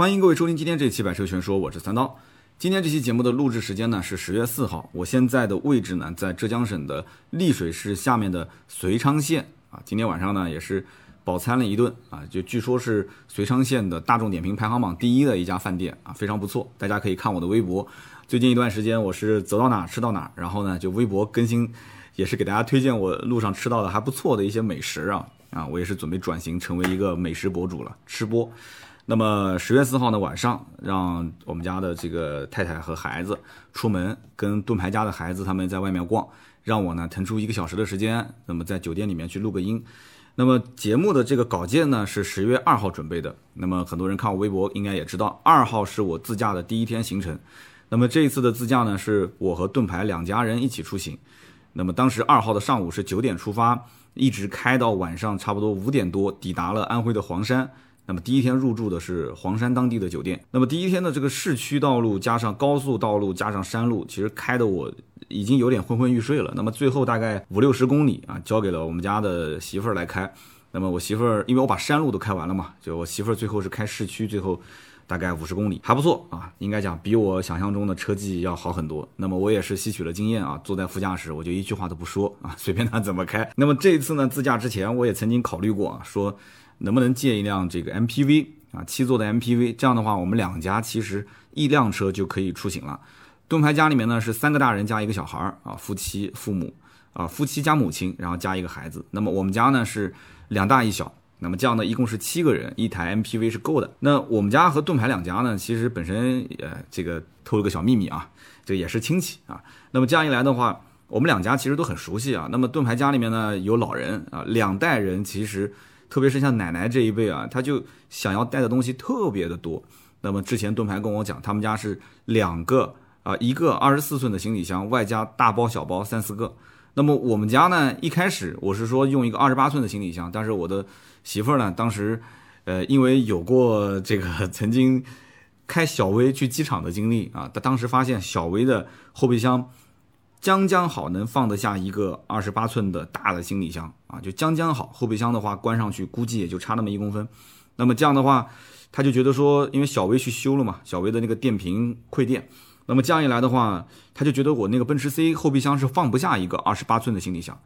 欢迎各位收听今天这期《百车全说》，我是三刀。今天这期节目的录制时间呢是十月四号，我现在的位置呢在浙江省的丽水市下面的遂昌县啊。今天晚上呢也是饱餐了一顿啊，就据说是遂昌县的大众点评排行榜第一的一家饭店啊，非常不错。大家可以看我的微博，最近一段时间我是走到哪吃到哪，然后呢就微博更新，也是给大家推荐我路上吃到的还不错的一些美食啊啊，我也是准备转型成为一个美食博主了，吃播。那么十月四号的晚上，让我们家的这个太太和孩子出门，跟盾牌家的孩子他们在外面逛，让我呢腾出一个小时的时间，那么在酒店里面去录个音。那么节目的这个稿件呢是十月二号准备的。那么很多人看我微博应该也知道，二号是我自驾的第一天行程。那么这一次的自驾呢，是我和盾牌两家人一起出行。那么当时二号的上午是九点出发，一直开到晚上差不多五点多，抵达了安徽的黄山。那么第一天入住的是黄山当地的酒店。那么第一天的这个市区道路加上高速道路加上山路，其实开的我已经有点昏昏欲睡了。那么最后大概五六十公里啊，交给了我们家的媳妇儿来开。那么我媳妇儿，因为我把山路都开完了嘛，就我媳妇儿最后是开市区，最后大概五十公里，还不错啊，应该讲比我想象中的车技要好很多。那么我也是吸取了经验啊，坐在副驾驶我就一句话都不说啊，随便他怎么开。那么这一次呢，自驾之前我也曾经考虑过啊，说。能不能借一辆这个 MPV 啊，七座的 MPV，这样的话，我们两家其实一辆车就可以出行了。盾牌家里面呢是三个大人加一个小孩儿啊，夫妻、父母啊，夫妻加母亲，然后加一个孩子。那么我们家呢是两大一小，那么这样呢一共是七个人，一台 MPV 是够的。那我们家和盾牌两家呢，其实本身呃这个透露个小秘密啊，这也是亲戚啊。那么这样一来的话，我们两家其实都很熟悉啊。那么盾牌家里面呢有老人啊，两代人其实。特别是像奶奶这一辈啊，他就想要带的东西特别的多。那么之前盾牌跟我讲，他们家是两个啊，一个二十四寸的行李箱，外加大包小包三四个。那么我们家呢，一开始我是说用一个二十八寸的行李箱，但是我的媳妇儿呢，当时呃，因为有过这个曾经开小威去机场的经历啊，她当时发现小威的后备箱。将将好能放得下一个二十八寸的大的行李箱啊，就将将好。后备箱的话关上去估计也就差那么一公分。那么这样的话，他就觉得说，因为小薇去修了嘛，小薇的那个电瓶馈电。那么这样一来的话，他就觉得我那个奔驰 C 后备箱是放不下一个二十八寸的行李箱，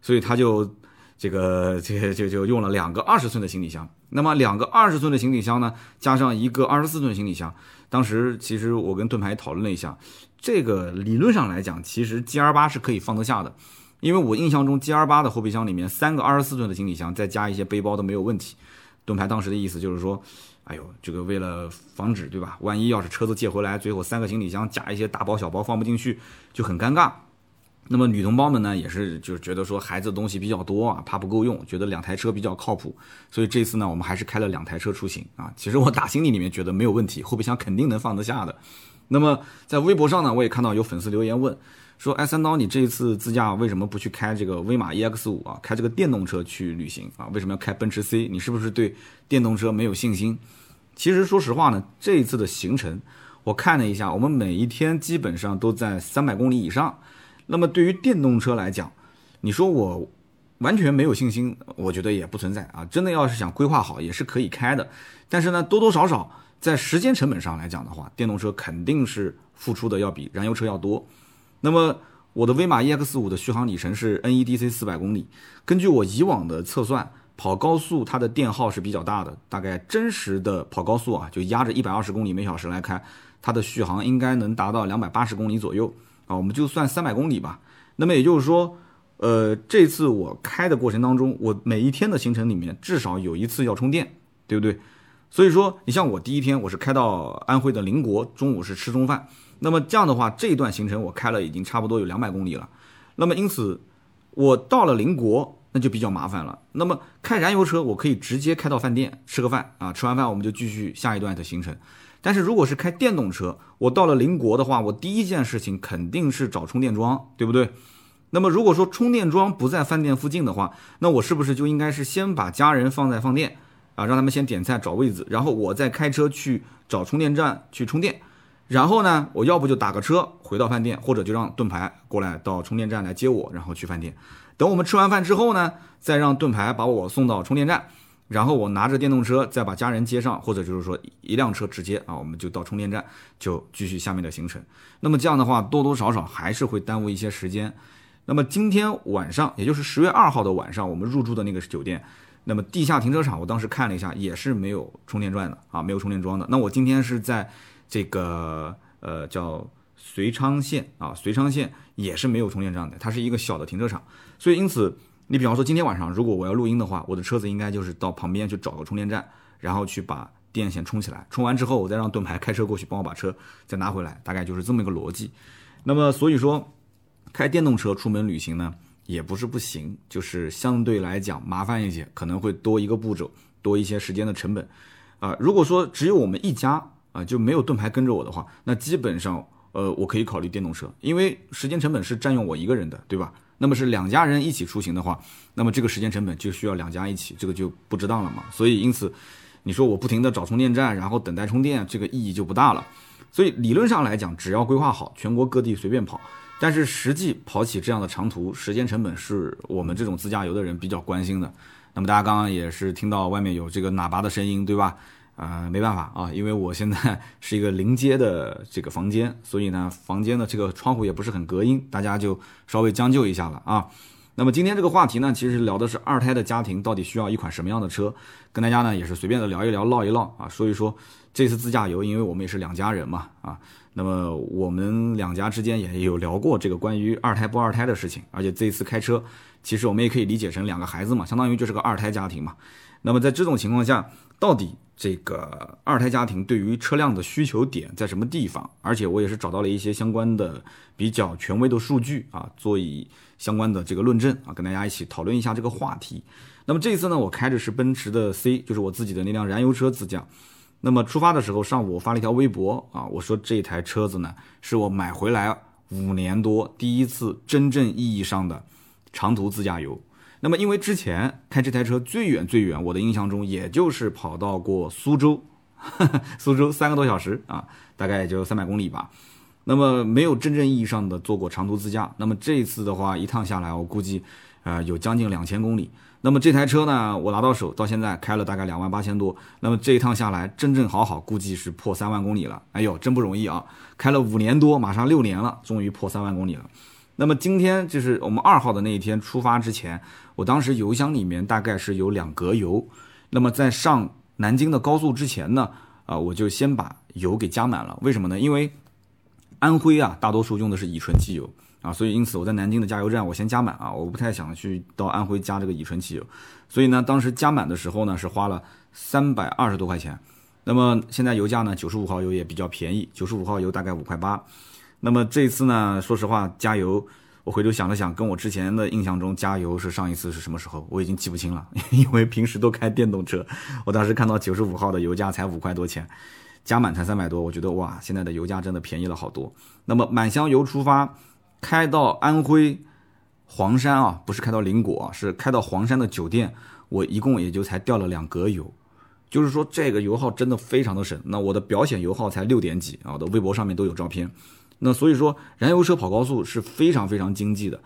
所以他就这个这个就就用了两个二十寸的行李箱。那么两个二十寸的行李箱呢，加上一个二十四寸行李箱，当时其实我跟盾牌讨论了一下。这个理论上来讲，其实 G R 八是可以放得下的，因为我印象中 G R 八的后备箱里面三个二十四寸的行李箱，再加一些背包都没有问题。盾牌当时的意思就是说，哎呦，这个为了防止对吧？万一要是车子借回来，最后三个行李箱加一些大包小包放不进去，就很尴尬。那么女同胞们呢，也是就是觉得说孩子东西比较多啊，怕不够用，觉得两台车比较靠谱，所以这次呢，我们还是开了两台车出行啊。其实我打心里里面觉得没有问题，后备箱肯定能放得下的。那么在微博上呢，我也看到有粉丝留言问，说：“哎，三刀，你这一次自驾为什么不去开这个威马 EX 五啊？开这个电动车去旅行啊？为什么要开奔驰 C？你是不是对电动车没有信心？”其实说实话呢，这一次的行程我看了一下，我们每一天基本上都在三百公里以上。那么对于电动车来讲，你说我完全没有信心，我觉得也不存在啊。真的要是想规划好，也是可以开的。但是呢，多多少少。在时间成本上来讲的话，电动车肯定是付出的要比燃油车要多。那么我的威马 EX 五的续航里程是 NEDC 四百公里，根据我以往的测算，跑高速它的电耗是比较大的，大概真实的跑高速啊，就压着一百二十公里每小时来开，它的续航应该能达到两百八十公里左右啊，我们就算三百公里吧。那么也就是说，呃，这次我开的过程当中，我每一天的行程里面至少有一次要充电，对不对？所以说，你像我第一天我是开到安徽的邻国，中午是吃中饭。那么这样的话，这一段行程我开了已经差不多有两百公里了。那么因此，我到了邻国那就比较麻烦了。那么开燃油车我可以直接开到饭店吃个饭啊，吃完饭我们就继续下一段的行程。但是如果是开电动车，我到了邻国的话，我第一件事情肯定是找充电桩，对不对？那么如果说充电桩不在饭店附近的话，那我是不是就应该是先把家人放在饭店？啊，让他们先点菜找位子，然后我再开车去找充电站去充电，然后呢，我要不就打个车回到饭店，或者就让盾牌过来到充电站来接我，然后去饭店。等我们吃完饭之后呢，再让盾牌把我送到充电站，然后我拿着电动车再把家人接上，或者就是说一辆车直接啊，我们就到充电站就继续下面的行程。那么这样的话，多多少少还是会耽误一些时间。那么今天晚上，也就是十月二号的晚上，我们入住的那个酒店，那么地下停车场，我当时看了一下，也是没有充电站的啊，没有充电桩的。那我今天是在这个呃叫遂昌县啊，遂昌县也是没有充电站的，它是一个小的停车场，所以因此。你比方说今天晚上，如果我要录音的话，我的车子应该就是到旁边去找个充电站，然后去把电线充起来。充完之后，我再让盾牌开车过去帮我把车再拿回来，大概就是这么一个逻辑。那么所以说，开电动车出门旅行呢，也不是不行，就是相对来讲麻烦一些，可能会多一个步骤，多一些时间的成本。啊，如果说只有我们一家啊，就没有盾牌跟着我的话，那基本上呃，我可以考虑电动车，因为时间成本是占用我一个人的，对吧？那么是两家人一起出行的话，那么这个时间成本就需要两家一起，这个就不值当了嘛。所以因此，你说我不停的找充电站，然后等待充电，这个意义就不大了。所以理论上来讲，只要规划好，全国各地随便跑。但是实际跑起这样的长途，时间成本是我们这种自驾游的人比较关心的。那么大家刚刚也是听到外面有这个喇叭的声音，对吧？啊，没办法啊，因为我现在 是一个临街的这个房间，所以呢，房间的这个窗户也不是很隔音，大家就稍微将就一下了啊。那么今天这个话题呢，其实聊的是二胎的家庭到底需要一款什么样的车，跟大家呢也是随便的聊一聊，唠一唠啊，说一说这次自驾游，因为我们也是两家人嘛啊，那么我们两家之间也有聊过这个关于二胎不二胎的事情，而且这一次开车，其实我们也可以理解成两个孩子嘛，相当于就是个二胎家庭嘛。那么在这种情况下，到底这个二胎家庭对于车辆的需求点在什么地方？而且我也是找到了一些相关的比较权威的数据啊，做以相关的这个论证啊，跟大家一起讨论一下这个话题。那么这一次呢，我开的是奔驰的 C，就是我自己的那辆燃油车自驾。那么出发的时候，上午我发了一条微博啊，我说这台车子呢，是我买回来五年多第一次真正意义上的长途自驾游。那么，因为之前开这台车最远最远，我的印象中也就是跑到过苏州，苏州三个多小时啊，大概也就三百公里吧。那么没有真正意义上的做过长途自驾。那么这次的话，一趟下来，我估计呃有将近两千公里。那么这台车呢，我拿到手到现在开了大概两万八千多。那么这一趟下来，真正好好估计是破三万公里了。哎呦，真不容易啊！开了五年多，马上六年了，终于破三万公里了。那么今天就是我们二号的那一天出发之前。我当时油箱里面大概是有两格油，那么在上南京的高速之前呢，啊，我就先把油给加满了。为什么呢？因为安徽啊，大多数用的是乙醇汽油啊，所以因此我在南京的加油站我先加满啊，我不太想去到安徽加这个乙醇汽油，所以呢，当时加满的时候呢是花了三百二十多块钱。那么现在油价呢，九十五号油也比较便宜，九十五号油大概五块八。那么这次呢，说实话加油。我回头想了想，跟我之前的印象中加油是上一次是什么时候，我已经记不清了，因为平时都开电动车。我当时看到九十五号的油价才五块多钱，加满才三百多，我觉得哇，现在的油价真的便宜了好多。那么满箱油出发，开到安徽黄山啊，不是开到灵果，是开到黄山的酒店，我一共也就才掉了两格油，就是说这个油耗真的非常的省。那我的表显油耗才六点几啊，我的微博上面都有照片。那所以说，燃油车跑高速是非常非常经济的。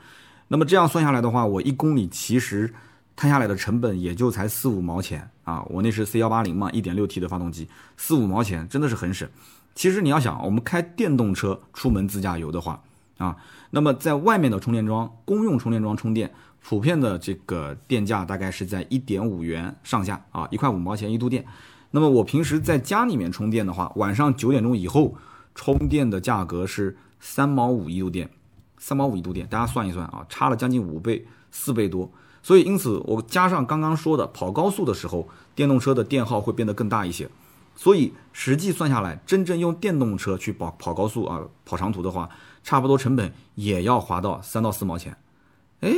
那么这样算下来的话，我一公里其实摊下来的成本也就才四五毛钱啊。我那是 C 幺八零嘛，一点六 T 的发动机，四五毛钱真的是很省。其实你要想，我们开电动车出门自驾游的话啊，那么在外面的充电桩、公用充电桩充电，普遍的这个电价大概是在一点五元上下啊，一块五毛钱一度电。那么我平时在家里面充电的话，晚上九点钟以后。充电的价格是三毛五一度电，三毛五一度电，大家算一算啊，差了将近五倍，四倍多。所以因此我加上刚刚说的跑高速的时候，电动车的电耗会变得更大一些。所以实际算下来，真正用电动车去跑跑高速啊，跑长途的话，差不多成本也要划到三到四毛钱，哎，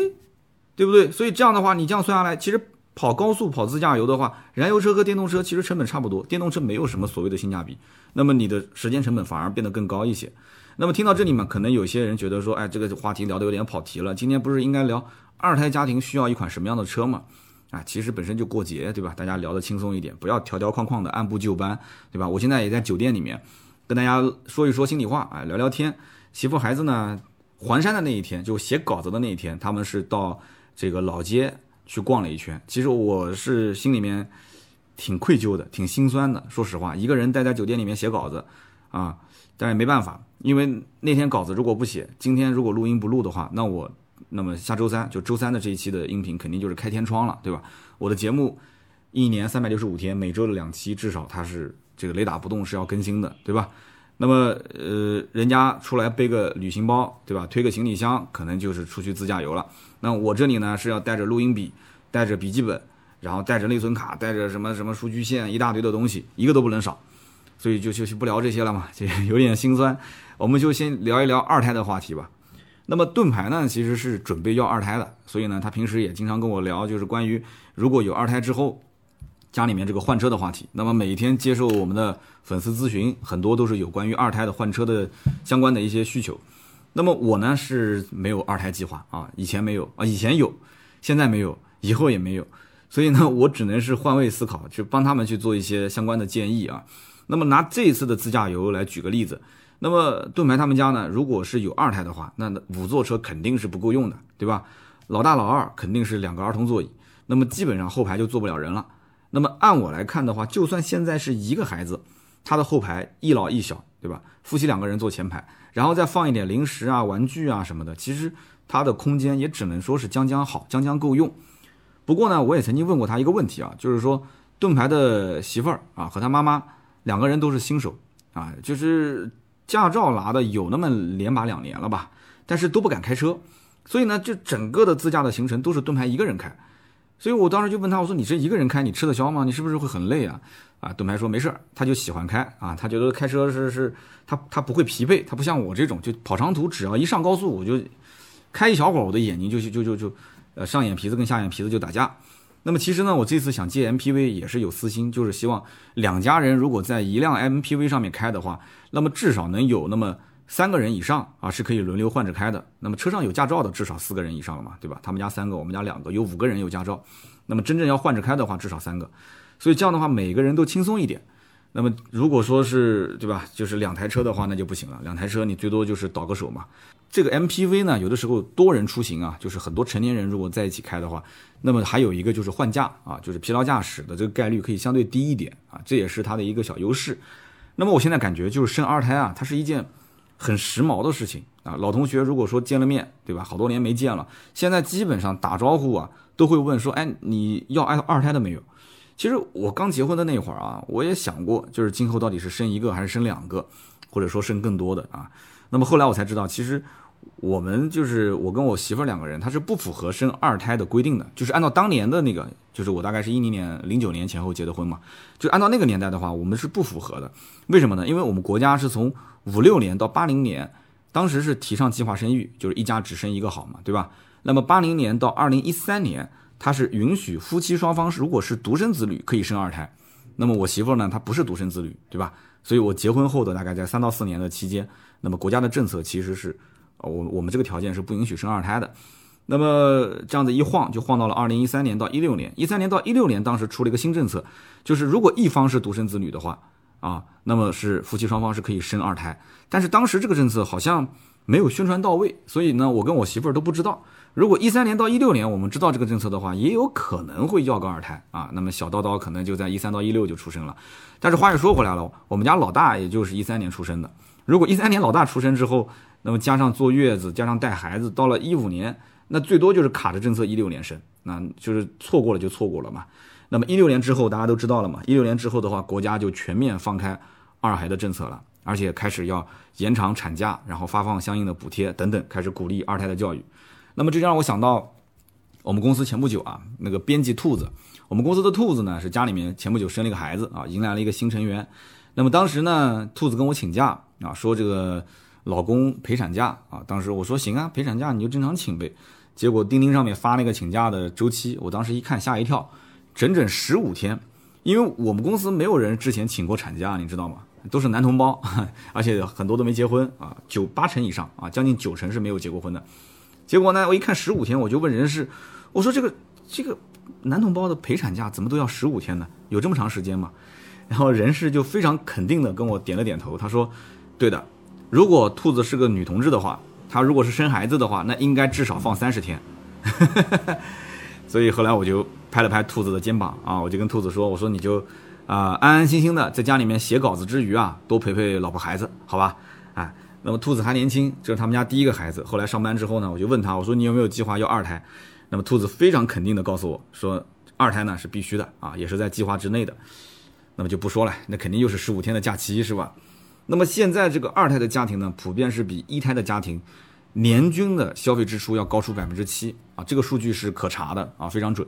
对不对？所以这样的话，你这样算下来，其实。跑高速、跑自驾游的话，燃油车和电动车其实成本差不多，电动车没有什么所谓的性价比，那么你的时间成本反而变得更高一些。那么听到这里嘛，可能有些人觉得说，哎，这个话题聊得有点跑题了。今天不是应该聊二胎家庭需要一款什么样的车吗？啊，其实本身就过节，对吧？大家聊得轻松一点，不要条条框框的按部就班，对吧？我现在也在酒店里面跟大家说一说心里话，啊，聊聊天。媳妇孩子呢，环山的那一天，就写稿子的那一天，他们是到这个老街。去逛了一圈，其实我是心里面挺愧疚的，挺心酸的。说实话，一个人待在酒店里面写稿子，啊，但是没办法，因为那天稿子如果不写，今天如果录音不录的话，那我那么下周三就周三的这一期的音频肯定就是开天窗了，对吧？我的节目一年三百六十五天，每周的两期至少它是这个雷打不动是要更新的，对吧？那么呃，人家出来背个旅行包，对吧？推个行李箱，可能就是出去自驾游了。那我这里呢是要带着录音笔，带着笔记本。然后带着内存卡，带着什么什么数据线，一大堆的东西，一个都不能少，所以就就就不聊这些了嘛，就有点心酸。我们就先聊一聊二胎的话题吧。那么盾牌呢，其实是准备要二胎的，所以呢，他平时也经常跟我聊，就是关于如果有二胎之后，家里面这个换车的话题。那么每天接受我们的粉丝咨询，很多都是有关于二胎的换车的相关的一些需求。那么我呢是没有二胎计划啊，以前没有 啊，以前有，现在没有，以后也没有。所以呢，我只能是换位思考，去帮他们去做一些相关的建议啊。那么拿这一次的自驾游来举个例子，那么盾牌他们家呢，如果是有二胎的话，那五座车肯定是不够用的，对吧？老大老二肯定是两个儿童座椅，那么基本上后排就坐不了人了。那么按我来看的话，就算现在是一个孩子，他的后排一老一小，对吧？夫妻两个人坐前排，然后再放一点零食啊、玩具啊什么的，其实它的空间也只能说是将将好，将将够用。不过呢，我也曾经问过他一个问题啊，就是说盾牌的媳妇儿啊和他妈妈两个人都是新手啊，就是驾照拿的有那么连把两年了吧，但是都不敢开车，所以呢，就整个的自驾的行程都是盾牌一个人开。所以我当时就问他，我说你这一个人开，你吃得消吗？你是不是会很累啊？啊，盾牌说没事儿，他就喜欢开啊，他觉得开车是是，他他不会疲惫，他不像我这种，就跑长途只要一上高速，我就开一小会儿，我的眼睛就就就就。呃，上眼皮子跟下眼皮子就打架。那么其实呢，我这次想借 MPV 也是有私心，就是希望两家人如果在一辆 MPV 上面开的话，那么至少能有那么三个人以上啊，是可以轮流换着开的。那么车上有驾照的至少四个人以上了嘛，对吧？他们家三个，我们家两个，有五个人有驾照。那么真正要换着开的话，至少三个。所以这样的话，每个人都轻松一点。那么如果说是对吧，就是两台车的话，那就不行了。两台车你最多就是倒个手嘛。这个 MPV 呢，有的时候多人出行啊，就是很多成年人如果在一起开的话，那么还有一个就是换驾啊，就是疲劳驾驶的这个概率可以相对低一点啊，这也是它的一个小优势。那么我现在感觉就是生二胎啊，它是一件很时髦的事情啊。老同学如果说见了面，对吧？好多年没见了，现在基本上打招呼啊，都会问说，哎，你要二二胎的没有？其实我刚结婚的那会儿啊，我也想过，就是今后到底是生一个还是生两个，或者说生更多的啊。那么后来我才知道，其实我们就是我跟我媳妇两个人，她是不符合生二胎的规定的。就是按照当年的那个，就是我大概是一零年、零九年前后结的婚嘛，就按照那个年代的话，我们是不符合的。为什么呢？因为我们国家是从五六年到八零年，当时是提倡计划生育，就是一家只生一个好嘛，对吧？那么八零年到二零一三年，它是允许夫妻双方如果是独生子女可以生二胎。那么我媳妇呢，她不是独生子女，对吧？所以我结婚后的大概在三到四年的期间。那么国家的政策其实是，我我们这个条件是不允许生二胎的。那么这样子一晃就晃到了二零一三年到一六年，一三年到一六年当时出了一个新政策，就是如果一方是独生子女的话，啊，那么是夫妻双方是可以生二胎。但是当时这个政策好像没有宣传到位，所以呢，我跟我媳妇儿都不知道。如果一三年到一六年我们知道这个政策的话，也有可能会要个二胎啊。那么小叨叨可能就在一三到一六就出生了。但是话又说回来了，我们家老大也就是一三年出生的。如果一三年老大出生之后，那么加上坐月子，加上带孩子，到了一五年，那最多就是卡着政策一六年生，那就是错过了就错过了嘛。那么一六年之后，大家都知道了嘛。一六年之后的话，国家就全面放开二孩的政策了，而且开始要延长产假，然后发放相应的补贴等等，开始鼓励二胎的教育。那么这就让我想到，我们公司前不久啊，那个编辑兔子，我们公司的兔子呢是家里面前不久生了一个孩子啊，迎来了一个新成员。那么当时呢，兔子跟我请假。啊，说这个老公陪产假啊，当时我说行啊，陪产假你就正常请呗。结果钉钉上面发那个请假的周期，我当时一看吓一跳，整整十五天。因为我们公司没有人之前请过产假，你知道吗？都是男同胞，而且很多都没结婚啊，九八成以上啊，将近九成是没有结过婚的。结果呢，我一看十五天，我就问人事，我说这个这个男同胞的陪产假怎么都要十五天呢？有这么长时间吗？然后人事就非常肯定的跟我点了点头，他说。对的，如果兔子是个女同志的话，她如果是生孩子的话，那应该至少放三十天。所以后来我就拍了拍兔子的肩膀啊，我就跟兔子说，我说你就啊安安心心的在家里面写稿子之余啊，多陪陪老婆孩子，好吧？哎，那么兔子还年轻，这是他们家第一个孩子。后来上班之后呢，我就问他，我说你有没有计划要二胎？那么兔子非常肯定的告诉我说，二胎呢是必须的啊，也是在计划之内的。那么就不说了，那肯定又是十五天的假期是吧？那么现在这个二胎的家庭呢，普遍是比一胎的家庭年均的消费支出要高出百分之七啊，这个数据是可查的啊，非常准。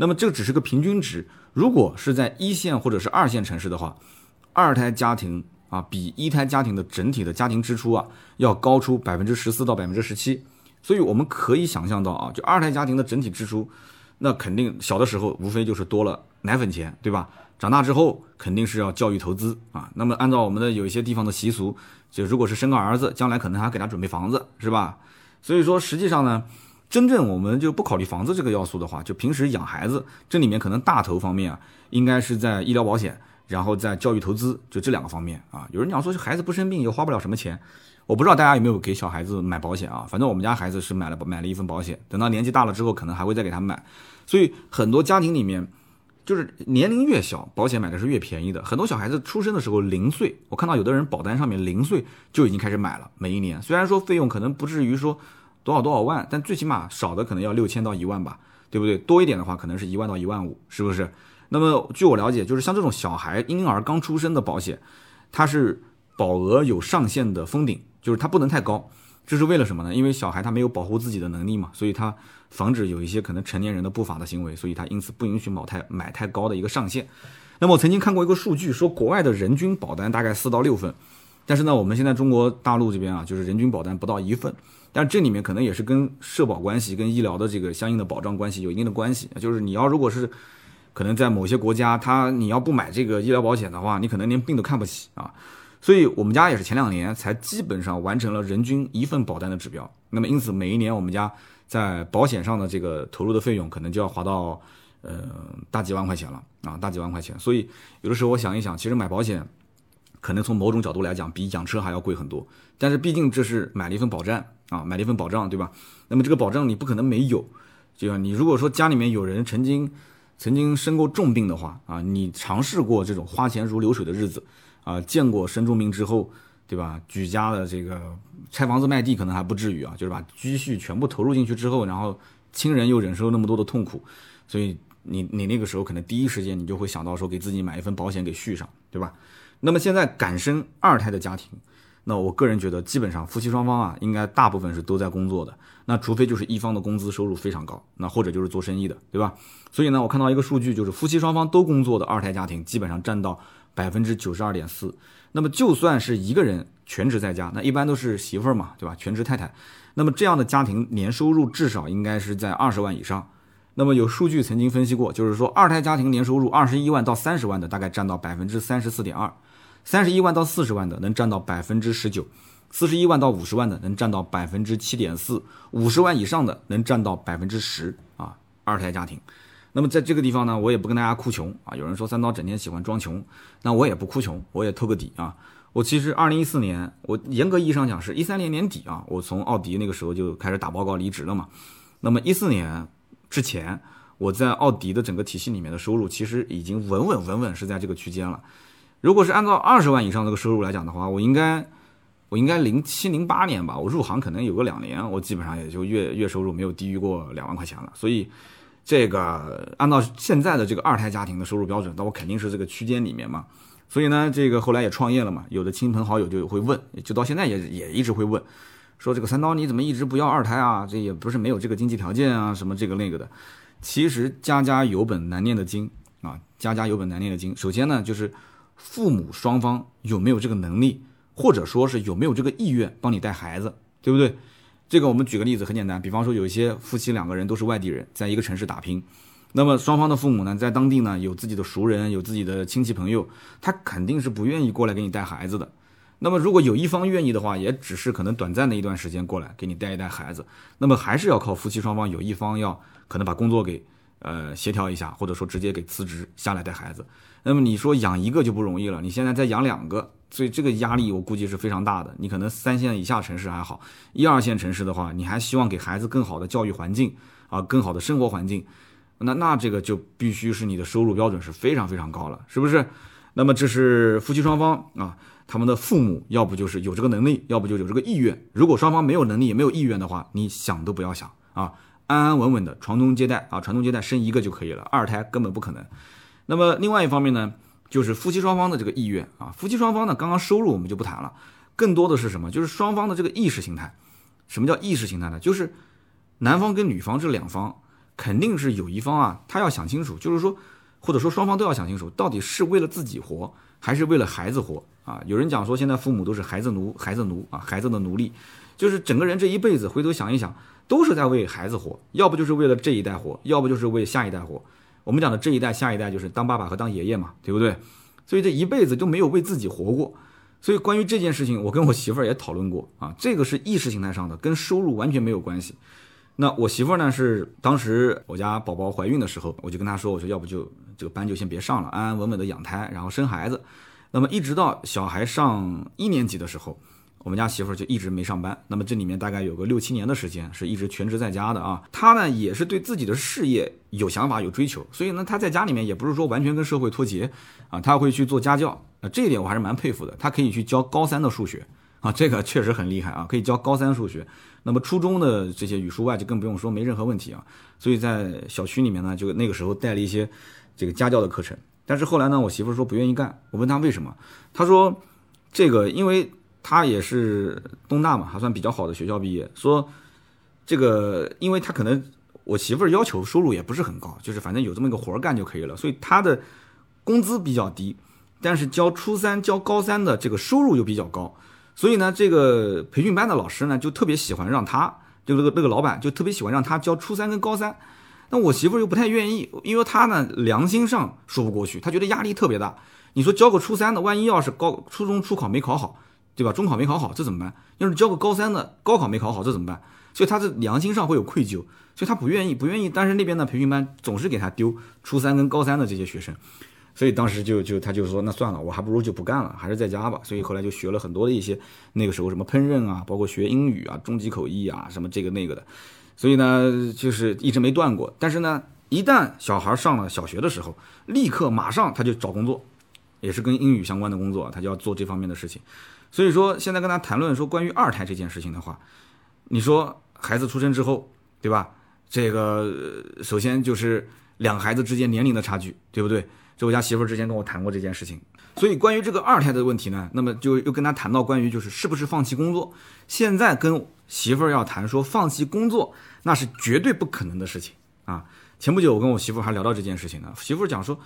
那么这只是个平均值，如果是在一线或者是二线城市的话，二胎家庭啊比一胎家庭的整体的家庭支出啊要高出百分之十四到百分之十七，所以我们可以想象到啊，就二胎家庭的整体支出，那肯定小的时候无非就是多了奶粉钱，对吧？长大之后肯定是要教育投资啊，那么按照我们的有一些地方的习俗，就如果是生个儿子，将来可能还给他准备房子，是吧？所以说实际上呢，真正我们就不考虑房子这个要素的话，就平时养孩子，这里面可能大头方面啊，应该是在医疗保险，然后在教育投资，就这两个方面啊。有人讲说孩子不生病又花不了什么钱，我不知道大家有没有给小孩子买保险啊？反正我们家孩子是买了买了一份保险，等到年纪大了之后，可能还会再给他买。所以很多家庭里面。就是年龄越小，保险买的是越便宜的。很多小孩子出生的时候零岁，我看到有的人保单上面零岁就已经开始买了，每一年虽然说费用可能不至于说多少多少万，但最起码少的可能要六千到一万吧，对不对？多一点的话可能是一万到一万五，是不是？那么据我了解，就是像这种小孩婴儿刚出生的保险，它是保额有上限的封顶，就是它不能太高。这是为了什么呢？因为小孩他没有保护自己的能力嘛，所以他防止有一些可能成年人的不法的行为，所以他因此不允许买太买太高的一个上限。那么我曾经看过一个数据，说国外的人均保单大概四到六份，但是呢，我们现在中国大陆这边啊，就是人均保单不到一份。但这里面可能也是跟社保关系、跟医疗的这个相应的保障关系有一定的关系。就是你要如果是可能在某些国家，他你要不买这个医疗保险的话，你可能连病都看不起啊。所以我们家也是前两年才基本上完成了人均一份保单的指标。那么因此每一年我们家在保险上的这个投入的费用可能就要花到呃大几万块钱了啊，大几万块钱。所以有的时候我想一想，其实买保险可能从某种角度来讲比养车还要贵很多。但是毕竟这是买了一份保障啊，买了一份保障，对吧？那么这个保障你不可能没有，就像你如果说家里面有人曾经曾经生过重病的话啊，你尝试过这种花钱如流水的日子。啊，见过生重病之后，对吧？举家的这个拆房子卖地可能还不至于啊，就是把积蓄全部投入进去之后，然后亲人又忍受那么多的痛苦，所以你你那个时候可能第一时间你就会想到说给自己买一份保险给续上，对吧？那么现在敢生二胎的家庭，那我个人觉得基本上夫妻双方啊，应该大部分是都在工作的，那除非就是一方的工资收入非常高，那或者就是做生意的，对吧？所以呢，我看到一个数据，就是夫妻双方都工作的二胎家庭，基本上占到。百分之九十二点四，那么就算是一个人全职在家，那一般都是媳妇儿嘛，对吧？全职太太，那么这样的家庭年收入至少应该是在二十万以上。那么有数据曾经分析过，就是说二胎家庭年收入二十一万到三十万的大概占到百分之三十四点二，三十一万到四十万的能占到百分之十九，四十一万到五十万的能占到百分之七点四，五十万以上的能占到百分之十啊，二胎家庭。那么在这个地方呢，我也不跟大家哭穷啊。有人说三刀整天喜欢装穷，那我也不哭穷，我也透个底啊。我其实二零一四年，我严格意义上讲是一三年年底啊，我从奥迪那个时候就开始打报告离职了嘛。那么一四年之前，我在奥迪的整个体系里面的收入其实已经稳稳稳稳是在这个区间了。如果是按照二十万以上这个收入来讲的话，我应该我应该零七零八年吧，我入行可能有个两年，我基本上也就月月收入没有低于过两万块钱了，所以。这个按照现在的这个二胎家庭的收入标准，那我肯定是这个区间里面嘛。所以呢，这个后来也创业了嘛。有的亲朋好友就会问，就到现在也也一直会问，说这个三刀你怎么一直不要二胎啊？这也不是没有这个经济条件啊，什么这个那个的。其实家家有本难念的经啊，家家有本难念的经。首先呢，就是父母双方有没有这个能力，或者说是有没有这个意愿帮你带孩子，对不对？这个我们举个例子，很简单，比方说有一些夫妻两个人都是外地人，在一个城市打拼，那么双方的父母呢，在当地呢有自己的熟人，有自己的亲戚朋友，他肯定是不愿意过来给你带孩子的。那么如果有一方愿意的话，也只是可能短暂的一段时间过来给你带一带孩子，那么还是要靠夫妻双方有一方要可能把工作给呃协调一下，或者说直接给辞职下来带孩子。那么你说养一个就不容易了，你现在再养两个。所以这个压力我估计是非常大的。你可能三线以下城市还好，一二线城市的话，你还希望给孩子更好的教育环境啊，更好的生活环境。那那这个就必须是你的收入标准是非常非常高了，是不是？那么这是夫妻双方啊，他们的父母要不就是有这个能力，要不就有这个意愿。如果双方没有能力也没有意愿的话，你想都不要想啊，安安稳稳的传宗接代啊，传宗接代生一个就可以了，二胎根本不可能。那么另外一方面呢，就是夫妻双方的这个意愿啊，夫妻双方呢，刚刚收入我们就不谈了，更多的是什么？就是双方的这个意识形态。什么叫意识形态呢？就是男方跟女方这两方肯定是有一方啊，他要想清楚，就是说。或者说双方都要想清楚，到底是为了自己活，还是为了孩子活啊？有人讲说，现在父母都是孩子奴，孩子奴啊，孩子的奴隶，就是整个人这一辈子，回头想一想，都是在为孩子活，要不就是为了这一代活，要不就是为下一代活。我们讲的这一代、下一代，就是当爸爸和当爷爷嘛，对不对？所以这一辈子都没有为自己活过。所以关于这件事情，我跟我媳妇儿也讨论过啊，这个是意识形态上的，跟收入完全没有关系。那我媳妇儿呢？是当时我家宝宝怀孕的时候，我就跟她说：“我说要不就这个班就先别上了，安安稳稳的养胎，然后生孩子。”那么一直到小孩上一年级的时候，我们家媳妇儿就一直没上班。那么这里面大概有个六七年的时间是一直全职在家的啊。她呢也是对自己的事业有想法、有追求，所以呢她在家里面也不是说完全跟社会脱节啊，她会去做家教啊。这一点我还是蛮佩服的。她可以去教高三的数学啊，这个确实很厉害啊，可以教高三数学。那么初中的这些语数外就更不用说，没任何问题啊。所以在小区里面呢，就那个时候带了一些这个家教的课程。但是后来呢，我媳妇说不愿意干。我问她为什么，她说这个因为她也是东大嘛，还算比较好的学校毕业。说这个，因为她可能我媳妇儿要求收入也不是很高，就是反正有这么一个活儿干就可以了。所以她的工资比较低，但是教初三、教高三的这个收入又比较高。所以呢，这个培训班的老师呢，就特别喜欢让他，就那个那个老板就特别喜欢让他教初三跟高三。那我媳妇儿又不太愿意，因为她呢良心上说不过去，她觉得压力特别大。你说教个初三的，万一要是高初中初考没考好，对吧？中考没考好，这怎么办？要是教个高三的，高考没考好，这怎么办？所以他这良心上会有愧疚，所以他不愿意，不愿意。但是那边的培训班总是给他丢初三跟高三的这些学生。所以当时就就他就说那算了，我还不如就不干了，还是在家吧。所以后来就学了很多的一些那个时候什么烹饪啊，包括学英语啊、中级口译啊，什么这个那个的。所以呢，就是一直没断过。但是呢，一旦小孩上了小学的时候，立刻马上他就找工作，也是跟英语相关的工作，他就要做这方面的事情。所以说现在跟他谈论说关于二胎这件事情的话，你说孩子出生之后，对吧？这个首先就是两孩子之间年龄的差距，对不对？就我家媳妇儿之前跟我谈过这件事情，所以关于这个二胎的问题呢，那么就又跟他谈到关于就是是不是放弃工作。现在跟媳妇儿要谈说放弃工作，那是绝对不可能的事情啊。前不久我跟我媳妇儿还聊到这件事情呢，媳妇儿讲说，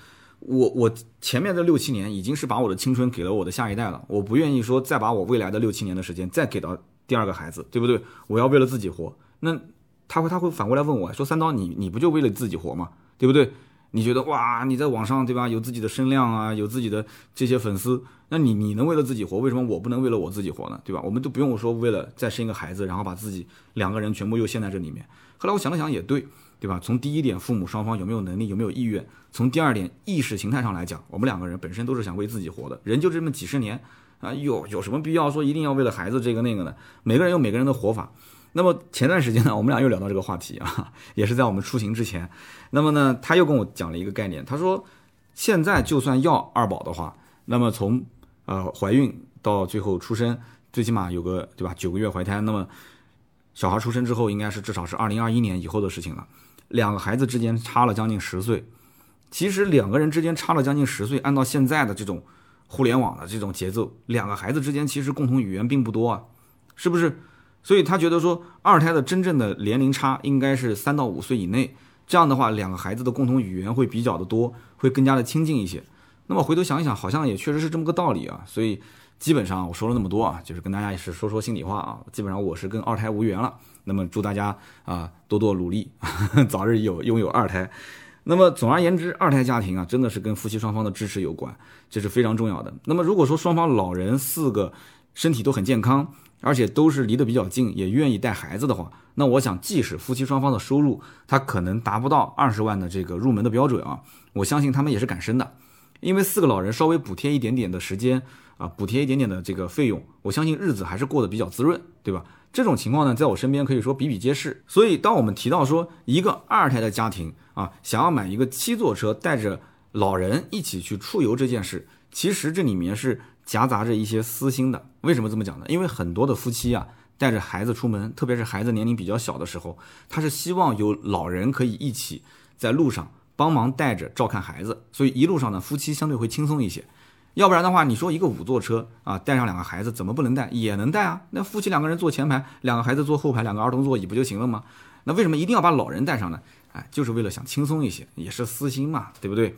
我我前面的六七年已经是把我的青春给了我的下一代了，我不愿意说再把我未来的六七年的时间再给到第二个孩子，对不对？我要为了自己活。那他会他会反过来问我说，三刀你你不就为了自己活吗？对不对？你觉得哇，你在网上对吧，有自己的声量啊，有自己的这些粉丝，那你你能为了自己活，为什么我不能为了我自己活呢？对吧？我们都不用说为了再生一个孩子，然后把自己两个人全部又陷在这里面。后来我想了想也对，对吧？从第一点，父母双方有没有能力，有没有意愿；从第二点，意识形态上来讲，我们两个人本身都是想为自己活的，人就这么几十年啊，有有什么必要说一定要为了孩子这个那个呢？每个人有每个人的活法。那么前段时间呢，我们俩又聊到这个话题啊，也是在我们出行之前。那么呢，他又跟我讲了一个概念，他说，现在就算要二宝的话，那么从呃怀孕到最后出生，最起码有个对吧九个月怀胎，那么小孩出生之后，应该是至少是二零二一年以后的事情了。两个孩子之间差了将近十岁，其实两个人之间差了将近十岁，按照现在的这种互联网的这种节奏，两个孩子之间其实共同语言并不多啊，是不是？所以他觉得说，二胎的真正的年龄差应该是三到五岁以内，这样的话，两个孩子的共同语言会比较的多，会更加的亲近一些。那么回头想一想，好像也确实是这么个道理啊。所以基本上我说了那么多啊，就是跟大家也是说说心里话啊。基本上我是跟二胎无缘了。那么祝大家啊多多努力，早日有拥有二胎。那么总而言之，二胎家庭啊真的是跟夫妻双方的支持有关，这是非常重要的。那么如果说双方老人四个身体都很健康，而且都是离得比较近，也愿意带孩子的话，那我想，即使夫妻双方的收入他可能达不到二十万的这个入门的标准啊，我相信他们也是敢生的，因为四个老人稍微补贴一点点的时间啊，补贴一点点的这个费用，我相信日子还是过得比较滋润，对吧？这种情况呢，在我身边可以说比比皆是。所以，当我们提到说一个二胎的家庭啊，想要买一个七座车，带着老人一起去出游这件事，其实这里面是夹杂着一些私心的。为什么这么讲呢？因为很多的夫妻啊，带着孩子出门，特别是孩子年龄比较小的时候，他是希望有老人可以一起在路上帮忙带着照看孩子，所以一路上呢，夫妻相对会轻松一些。要不然的话，你说一个五座车啊，带上两个孩子怎么不能带？也能带啊。那夫妻两个人坐前排，两个孩子坐后排，两个儿童座椅不就行了吗？那为什么一定要把老人带上呢？哎，就是为了想轻松一些，也是私心嘛，对不对？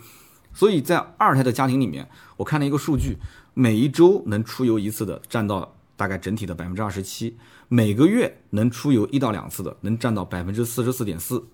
所以在二胎的家庭里面，我看了一个数据，每一周能出游一次的占到大概整体的百分之二十七，每个月能出游一到两次的能占到百分之四十四点四。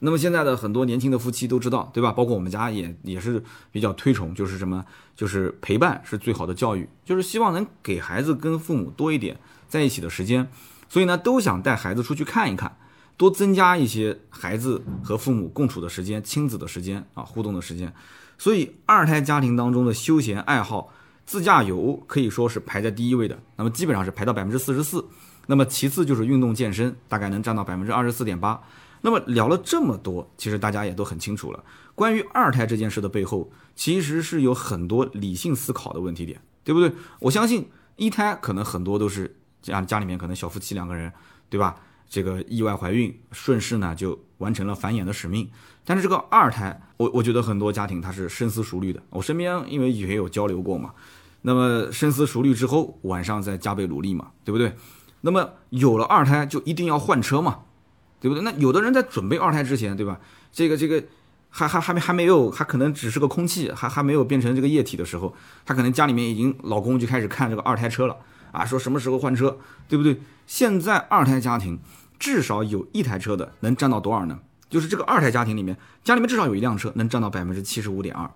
那么现在的很多年轻的夫妻都知道，对吧？包括我们家也也是比较推崇，就是什么，就是陪伴是最好的教育，就是希望能给孩子跟父母多一点在一起的时间，所以呢，都想带孩子出去看一看，多增加一些孩子和父母共处的时间、亲子的时间啊，互动的时间。所以二胎家庭当中的休闲爱好，自驾游可以说是排在第一位的，那么基本上是排到百分之四十四，那么其次就是运动健身，大概能占到百分之二十四点八。那么聊了这么多，其实大家也都很清楚了。关于二胎这件事的背后，其实是有很多理性思考的问题点，对不对？我相信一胎可能很多都是家家里面可能小夫妻两个人，对吧？这个意外怀孕，顺势呢就完成了繁衍的使命。但是这个二胎，我我觉得很多家庭他是深思熟虑的。我身边因为也有交流过嘛，那么深思熟虑之后，晚上再加倍努力嘛，对不对？那么有了二胎就一定要换车嘛？对不对？那有的人在准备二胎之前，对吧？这个这个还还还没还没有，还可能只是个空气，还还没有变成这个液体的时候，他可能家里面已经老公就开始看这个二胎车了啊，说什么时候换车，对不对？现在二胎家庭至少有一台车的能占到多少呢？就是这个二胎家庭里面，家里面至少有一辆车能占到百分之七十五点二，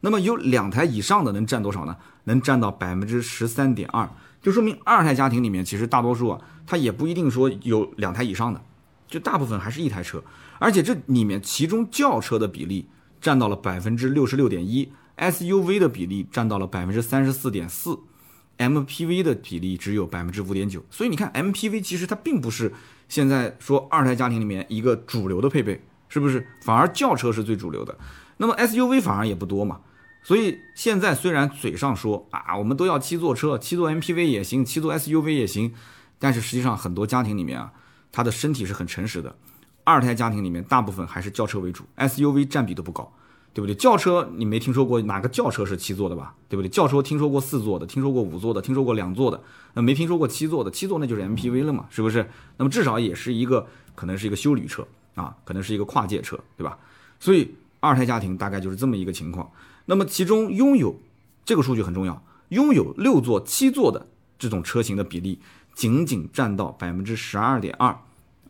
那么有两台以上的能占多少呢？能占到百分之十三点二，就说明二胎家庭里面其实大多数啊，他也不一定说有两台以上的。就大部分还是一台车，而且这里面其中轿车的比例占到了百分之六十六点一，SUV 的比例占到了百分之三十四点四，MPV 的比例只有百分之五点九。所以你看，MPV 其实它并不是现在说二胎家庭里面一个主流的配备，是不是？反而轿车是最主流的。那么 SUV 反而也不多嘛。所以现在虽然嘴上说啊，我们都要七座车，七座 MPV 也行，七座 SUV 也行，但是实际上很多家庭里面啊。他的身体是很诚实的，二胎家庭里面大部分还是轿车为主，SUV 占比都不高，对不对？轿车你没听说过哪个轿车是七座的吧？对不对？轿车听说过四座的，听说过五座的，听说过两座的，那没听说过七座的，七座那就是 MPV 了嘛，是不是？那么至少也是一个可能是一个修旅车啊，可能是一个跨界车，对吧？所以二胎家庭大概就是这么一个情况。那么其中拥有这个数据很重要，拥有六座、七座的这种车型的比例。仅仅占到百分之十二点二，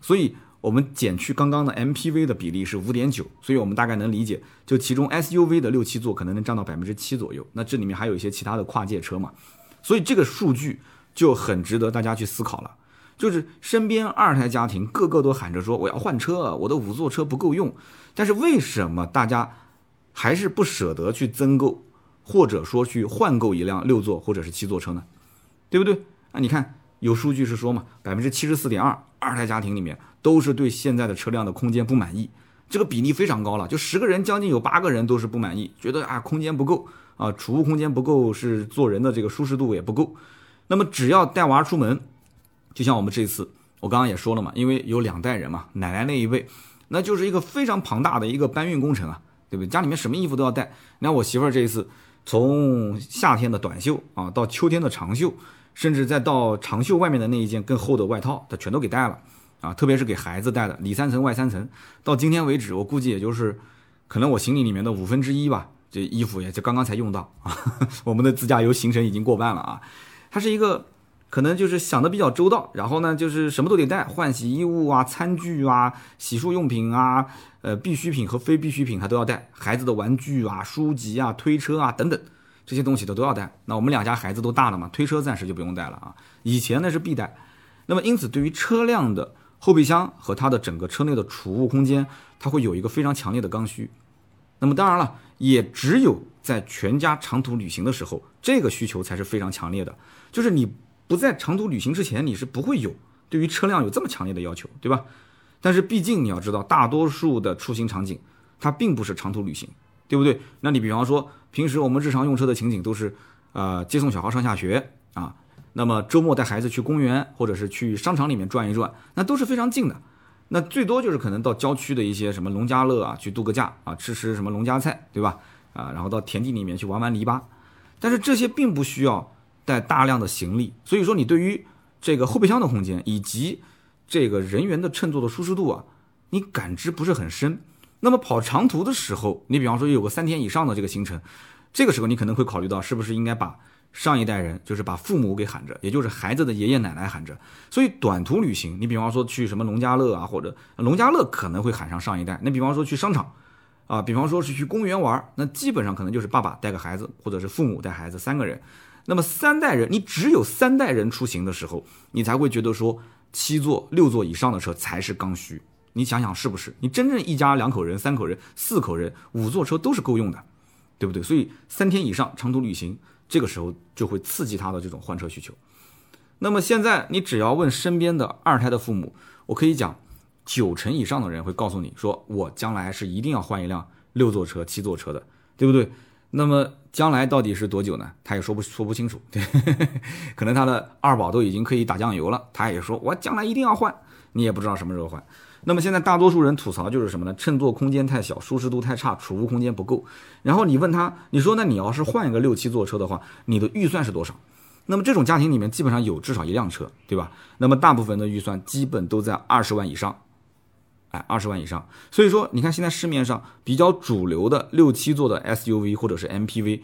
所以我们减去刚刚的 MPV 的比例是五点九，所以我们大概能理解，就其中 SUV 的六七座可能能占到百分之七左右，那这里面还有一些其他的跨界车嘛，所以这个数据就很值得大家去思考了。就是身边二胎家庭个个都喊着说我要换车，我的五座车不够用，但是为什么大家还是不舍得去增购，或者说去换购一辆六座或者是七座车呢？对不对？啊，你看。有数据是说嘛，百分之七十四点二二胎家庭里面都是对现在的车辆的空间不满意，这个比例非常高了，就十个人将近有八个人都是不满意，觉得啊空间不够啊，储物空间不够，是做人的这个舒适度也不够。那么只要带娃出门，就像我们这次，我刚刚也说了嘛，因为有两代人嘛，奶奶那一辈，那就是一个非常庞大的一个搬运工程啊，对不对？家里面什么衣服都要带。你看我媳妇儿这一次，从夏天的短袖啊到秋天的长袖。甚至再到长袖外面的那一件更厚的外套，他全都给带了啊！特别是给孩子带的，里三层外三层。到今天为止，我估计也就是可能我行李里面的五分之一吧。这衣服也就刚刚才用到啊。我们的自驾游行程已经过半了啊。他是一个可能就是想的比较周到，然后呢就是什么都得带，换洗衣物啊、餐具啊、洗漱用品啊、呃必需品和非必需品他都要带，孩子的玩具啊、书籍啊、推车啊等等。这些东西都都要带。那我们两家孩子都大了嘛，推车暂时就不用带了啊。以前那是必带。那么因此，对于车辆的后备箱和它的整个车内的储物空间，它会有一个非常强烈的刚需。那么当然了，也只有在全家长途旅行的时候，这个需求才是非常强烈的。就是你不在长途旅行之前，你是不会有对于车辆有这么强烈的要求，对吧？但是毕竟你要知道，大多数的出行场景它并不是长途旅行，对不对？那你比方说，平时我们日常用车的情景都是，呃，接送小孩上下学啊，那么周末带孩子去公园或者是去商场里面转一转，那都是非常近的。那最多就是可能到郊区的一些什么农家乐啊去度个假啊，吃吃什么农家菜，对吧？啊，然后到田地里面去玩玩泥巴。但是这些并不需要带大量的行李，所以说你对于这个后备箱的空间以及这个人员的乘坐的舒适度啊，你感知不是很深。那么跑长途的时候，你比方说有个三天以上的这个行程，这个时候你可能会考虑到是不是应该把上一代人，就是把父母给喊着，也就是孩子的爷爷奶奶喊着。所以短途旅行，你比方说去什么农家乐啊，或者农家乐可能会喊上上一代。那比方说去商场，啊，比方说是去公园玩，那基本上可能就是爸爸带个孩子，或者是父母带孩子三个人。那么三代人，你只有三代人出行的时候，你才会觉得说。七座、六座以上的车才是刚需，你想想是不是？你真正一家两口人、三口人、四口人，五座车都是够用的，对不对？所以三天以上长途旅行，这个时候就会刺激他的这种换车需求。那么现在你只要问身边的二胎的父母，我可以讲，九成以上的人会告诉你说，我将来是一定要换一辆六座车、七座车的，对不对？那么将来到底是多久呢？他也说不说不清楚，对，可能他的二宝都已经可以打酱油了，他也说我将来一定要换，你也不知道什么时候换。那么现在大多数人吐槽就是什么呢？乘坐空间太小，舒适度太差，储物空间不够。然后你问他，你说那你要是换一个六七座车的话，你的预算是多少？那么这种家庭里面基本上有至少一辆车，对吧？那么大部分的预算基本都在二十万以上。哎，二十万以上，所以说你看现在市面上比较主流的六七座的 SUV 或者是 MPV，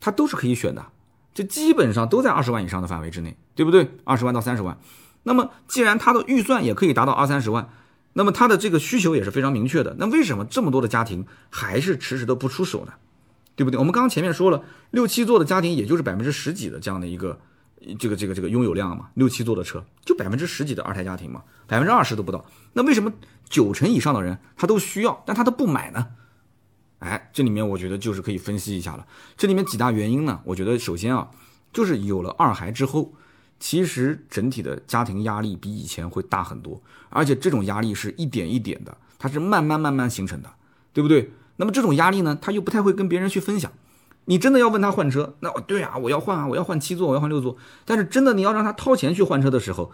它都是可以选的，就基本上都在二十万以上的范围之内，对不对？二十万到三十万。那么既然它的预算也可以达到二三十万，那么它的这个需求也是非常明确的。那为什么这么多的家庭还是迟迟都不出手呢？对不对？我们刚刚前面说了，六七座的家庭也就是百分之十几的这样的一个。这个这个这个拥有量嘛，六七座的车就百分之十几的二胎家庭嘛，百分之二十都不到。那为什么九成以上的人他都需要，但他都不买呢？哎，这里面我觉得就是可以分析一下了。这里面几大原因呢？我觉得首先啊，就是有了二孩之后，其实整体的家庭压力比以前会大很多，而且这种压力是一点一点的，它是慢慢慢慢形成的，对不对？那么这种压力呢，他又不太会跟别人去分享。你真的要问他换车，那对啊，我要换啊，我要换七座，我要换六座。但是真的你要让他掏钱去换车的时候，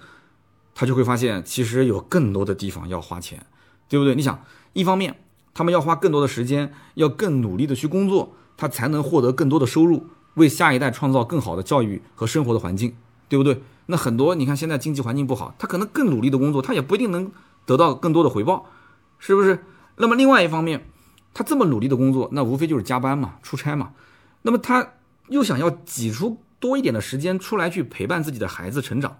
他就会发现其实有更多的地方要花钱，对不对？你想，一方面他们要花更多的时间，要更努力的去工作，他才能获得更多的收入，为下一代创造更好的教育和生活的环境，对不对？那很多你看现在经济环境不好，他可能更努力的工作，他也不一定能得到更多的回报，是不是？那么另外一方面，他这么努力的工作，那无非就是加班嘛，出差嘛。那么他又想要挤出多一点的时间出来去陪伴自己的孩子成长，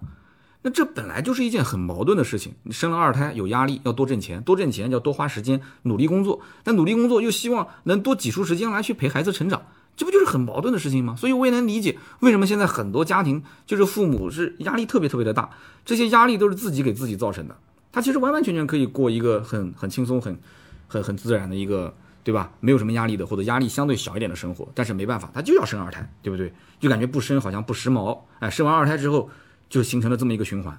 那这本来就是一件很矛盾的事情。你生了二胎有压力，要多挣钱，多挣钱要多花时间努力工作，但努力工作又希望能多挤出时间来去陪孩子成长，这不就是很矛盾的事情吗？所以我也能理解为什么现在很多家庭就是父母是压力特别特别的大，这些压力都是自己给自己造成的。他其实完完全全可以过一个很很轻松、很很很自然的一个。对吧？没有什么压力的，或者压力相对小一点的生活，但是没办法，他就要生二胎，对不对？就感觉不生好像不时髦，哎，生完二胎之后就形成了这么一个循环。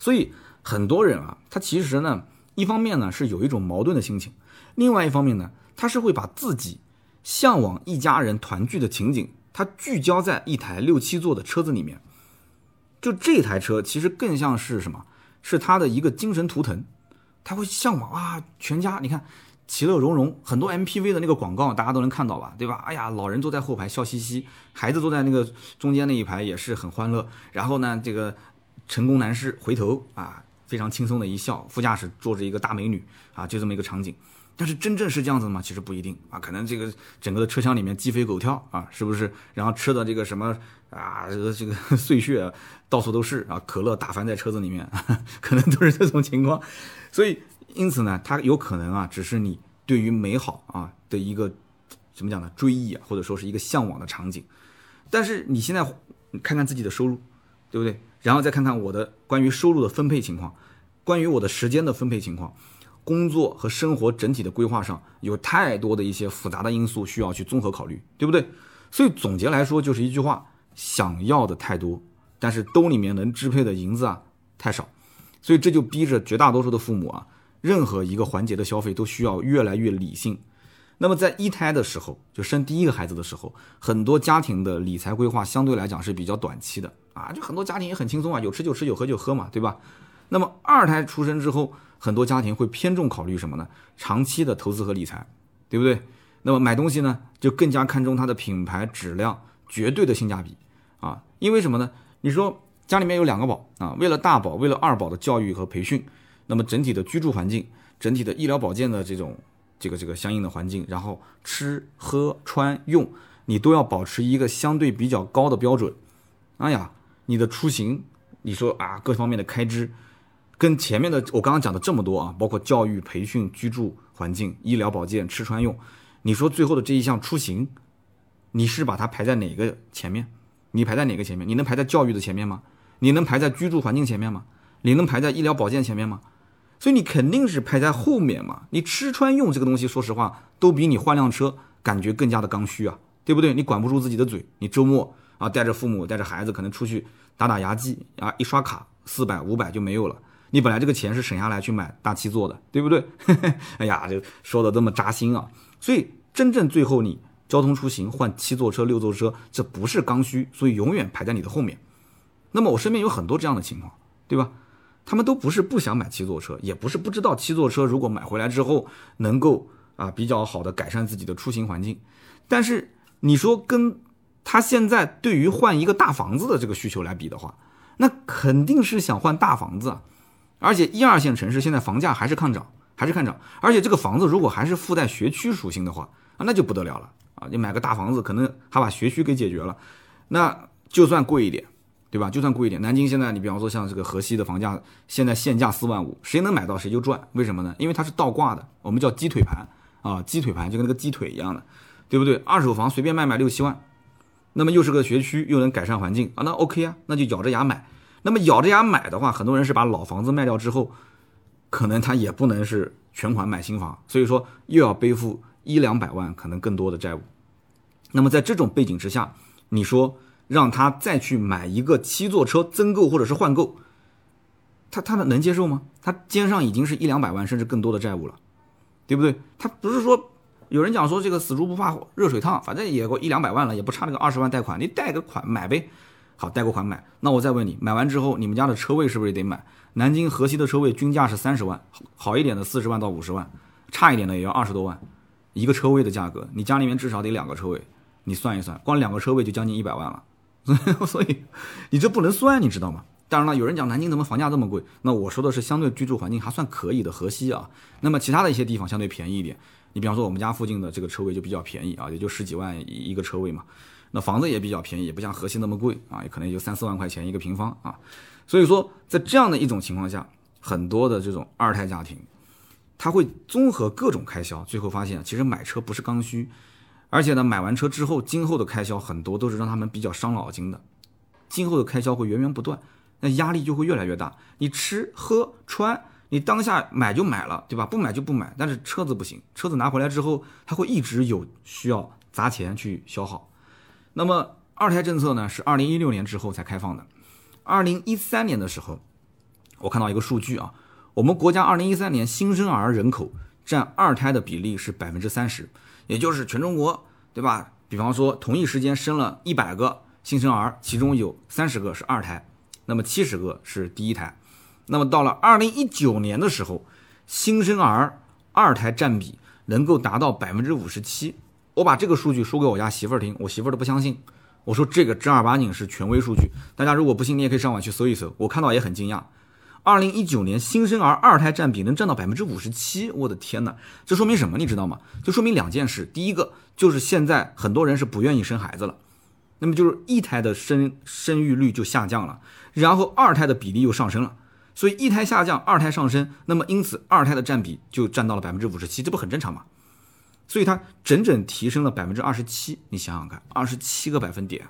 所以很多人啊，他其实呢，一方面呢是有一种矛盾的心情，另外一方面呢，他是会把自己向往一家人团聚的情景，他聚焦在一台六七座的车子里面。就这台车其实更像是什么？是他的一个精神图腾，他会向往啊，全家你看。其乐融融，很多 MPV 的那个广告大家都能看到吧，对吧？哎呀，老人坐在后排笑嘻嘻，孩子坐在那个中间那一排也是很欢乐。然后呢，这个成功男士回头啊，非常轻松的一笑，副驾驶坐着一个大美女啊，就这么一个场景。但是真正是这样子的吗？其实不一定啊，可能这个整个的车厢里面鸡飞狗跳啊，是不是？然后吃的这个什么啊，这个这个 碎屑到处都是啊，可乐打翻在车子里面，可能都是这种情况。所以。因此呢，它有可能啊，只是你对于美好啊的一个怎么讲呢？追忆啊，或者说是一个向往的场景。但是你现在看看自己的收入，对不对？然后再看看我的关于收入的分配情况，关于我的时间的分配情况，工作和生活整体的规划上，有太多的一些复杂的因素需要去综合考虑，对不对？所以总结来说就是一句话：想要的太多，但是兜里面能支配的银子啊太少，所以这就逼着绝大多数的父母啊，任何一个环节的消费都需要越来越理性。那么在一胎的时候，就生第一个孩子的时候，很多家庭的理财规划相对来讲是比较短期的啊，就很多家庭也很轻松啊，有吃就吃，有喝就喝嘛，对吧？那么二胎出生之后，很多家庭会偏重考虑什么呢？长期的投资和理财，对不对？那么买东西呢，就更加看重它的品牌、质量、绝对的性价比啊。因为什么呢？你说家里面有两个宝啊，为了大宝，为了二宝的教育和培训，那么整体的居住环境、整体的医疗保健的这种这个这个相应的环境，然后吃喝穿用，你都要保持一个相对比较高的标准。哎呀，你的出行，你说啊，各方面的开支。跟前面的我刚刚讲的这么多啊，包括教育、培训、居住环境、医疗保健、吃穿用，你说最后的这一项出行，你是把它排在哪个前面？你排在哪个前面？你能排在教育的前面吗？你能排在居住环境前面吗？你能排在医疗保健前面吗？所以你肯定是排在后面嘛。你吃穿用这个东西，说实话，都比你换辆车感觉更加的刚需啊，对不对？你管不住自己的嘴，你周末啊带着父母带着孩子可能出去打打牙祭啊，一刷卡四百五百就没有了。你本来这个钱是省下来去买大七座的，对不对？哎呀，就说的这么扎心啊！所以真正最后你交通出行换七座车、六座车，这不是刚需，所以永远排在你的后面。那么我身边有很多这样的情况，对吧？他们都不是不想买七座车，也不是不知道七座车如果买回来之后能够啊比较好的改善自己的出行环境，但是你说跟他现在对于换一个大房子的这个需求来比的话，那肯定是想换大房子啊。而且一二线城市现在房价还是看涨，还是看涨。而且这个房子如果还是附带学区属性的话，啊，那就不得了了啊！你买个大房子，可能还把学区给解决了。那就算贵一点，对吧？就算贵一点，南京现在你比方说像这个河西的房价，现在现价四万五，谁能买到谁就赚。为什么呢？因为它是倒挂的，我们叫鸡腿盘啊，鸡腿盘就跟那个鸡腿一样的，对不对？二手房随便卖卖六七万，那么又是个学区，又能改善环境啊，那 OK 啊，那就咬着牙买。那么咬着牙买的话，很多人是把老房子卖掉之后，可能他也不能是全款买新房，所以说又要背负一两百万可能更多的债务。那么在这种背景之下，你说让他再去买一个七座车增购或者是换购，他他能接受吗？他肩上已经是一两百万甚至更多的债务了，对不对？他不是说有人讲说这个死猪不怕热水烫，反正也过一两百万了，也不差那个二十万贷款，你贷个款买呗。好，贷过款买，那我再问你，买完之后，你们家的车位是不是也得买？南京河西的车位均价是三十万，好一点的四十万到五十万，差一点的也要二十多万，一个车位的价格，你家里面至少得两个车位，你算一算，光两个车位就将近一百万了，所以你这不能算，你知道吗？当然了，有人讲南京怎么房价这么贵？那我说的是相对居住环境还算可以的河西啊，那么其他的一些地方相对便宜一点，你比方说我们家附近的这个车位就比较便宜啊，也就十几万一个车位嘛。那房子也比较便宜，也不像河西那么贵啊，也可能也就三四万块钱一个平方啊。所以说，在这样的一种情况下，很多的这种二胎家庭，他会综合各种开销，最后发现其实买车不是刚需，而且呢，买完车之后，今后的开销很多都是让他们比较伤脑筋的，今后的开销会源源不断，那压力就会越来越大。你吃喝穿，你当下买就买了，对吧？不买就不买，但是车子不行，车子拿回来之后，它会一直有需要砸钱去消耗。那么二胎政策呢，是二零一六年之后才开放的。二零一三年的时候，我看到一个数据啊，我们国家二零一三年新生儿人口占二胎的比例是百分之三十，也就是全中国，对吧？比方说同一时间生了一百个新生儿，其中有三十个是二胎，那么七十个是第一胎。那么到了二零一九年的时候，新生儿二胎占比能够达到百分之五十七。我把这个数据说给我家媳妇儿听，我媳妇儿都不相信。我说这个正儿八经是权威数据，大家如果不信，你也可以上网去搜一搜。我看到也很惊讶，二零一九年新生儿二胎占比能占到百分之五十七，我的天哪！这说明什么？你知道吗？就说明两件事。第一个就是现在很多人是不愿意生孩子了，那么就是一胎的生生育率就下降了，然后二胎的比例又上升了，所以一胎下降，二胎上升，那么因此二胎的占比就占到了百分之五十七，这不很正常吗？所以它整整提升了百分之二十七，你想想看，二十七个百分点。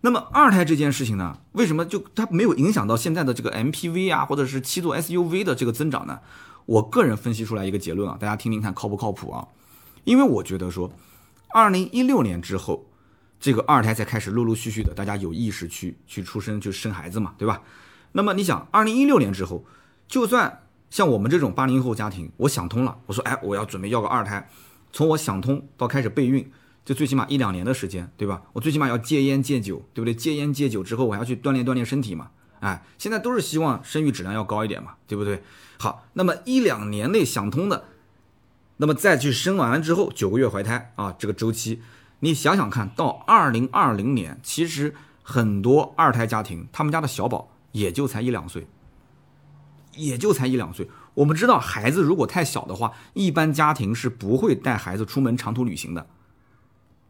那么二胎这件事情呢，为什么就它没有影响到现在的这个 MPV 啊，或者是七座 SUV 的这个增长呢？我个人分析出来一个结论啊，大家听听看靠不靠谱啊？因为我觉得说，二零一六年之后，这个二胎才开始陆陆续续的，大家有意识去去出生去生孩子嘛，对吧？那么你想，二零一六年之后，就算像我们这种八零后家庭，我想通了，我说哎，我要准备要个二胎，从我想通到开始备孕，就最起码一两年的时间，对吧？我最起码要戒烟戒酒，对不对？戒烟戒酒之后，我还要去锻炼锻炼身体嘛。哎，现在都是希望生育质量要高一点嘛，对不对？好，那么一两年内想通的，那么再去生完了之后九个月怀胎啊，这个周期，你想想看到二零二零年，其实很多二胎家庭他们家的小宝也就才一两岁，也就才一两岁。我们知道孩子如果太小的话，一般家庭是不会带孩子出门长途旅行的。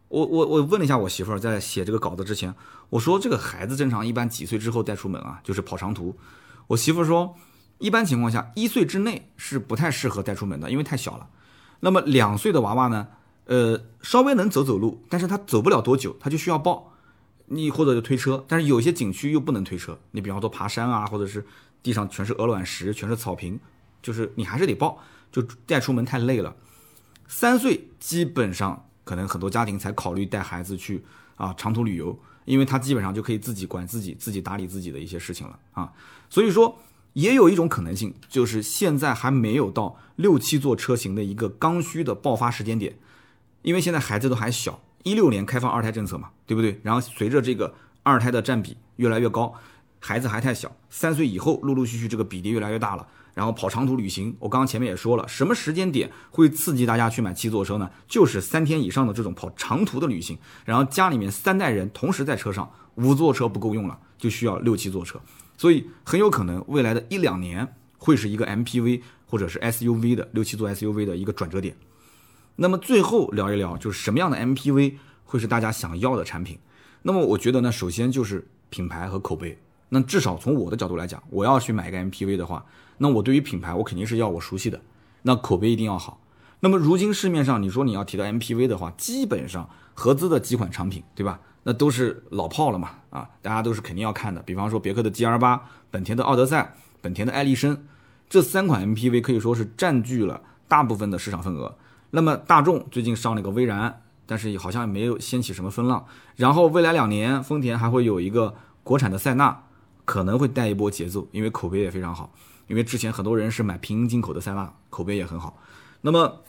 我我我问了一下我媳妇儿，在写这个稿子之前，我说这个孩子正常一般几岁之后带出门啊？就是跑长途。我媳妇说，一般情况下一岁之内是不太适合带出门的，因为太小了。那么两岁的娃娃呢，呃，稍微能走走路，但是他走不了多久，他就需要抱，你或者就推车。但是有些景区又不能推车，你比方说爬山啊，或者是地上全是鹅卵石，全是草坪，就是你还是得抱，就带出门太累了。三岁基本上。可能很多家庭才考虑带孩子去啊长途旅游，因为他基本上就可以自己管自己、自己打理自己的一些事情了啊。所以说，也有一种可能性，就是现在还没有到六七座车型的一个刚需的爆发时间点，因为现在孩子都还小，一六年开放二胎政策嘛，对不对？然后随着这个二胎的占比越来越高，孩子还太小，三岁以后陆陆续续这个比例越来越大了。然后跑长途旅行，我刚刚前面也说了，什么时间点会刺激大家去买七座车呢？就是三天以上的这种跑长途的旅行，然后家里面三代人同时在车上，五座车不够用了，就需要六七座车，所以很有可能未来的一两年会是一个 MPV 或者是 SUV 的六七座 SUV 的一个转折点。那么最后聊一聊，就是什么样的 MPV 会是大家想要的产品？那么我觉得呢，首先就是品牌和口碑。那至少从我的角度来讲，我要去买一个 MPV 的话。那我对于品牌，我肯定是要我熟悉的，那口碑一定要好。那么如今市面上，你说你要提到 MPV 的话，基本上合资的几款产品，对吧？那都是老炮了嘛，啊，大家都是肯定要看的。比方说别克的 GL 八、本田的奥德赛、本田的艾力绅，这三款 MPV 可以说是占据了大部分的市场份额。那么大众最近上了个威然，但是好像也没有掀起什么风浪。然后未来两年，丰田还会有一个国产的塞纳，可能会带一波节奏，因为口碑也非常好。因为之前很多人是买平行进口的塞纳，口碑也很好。那么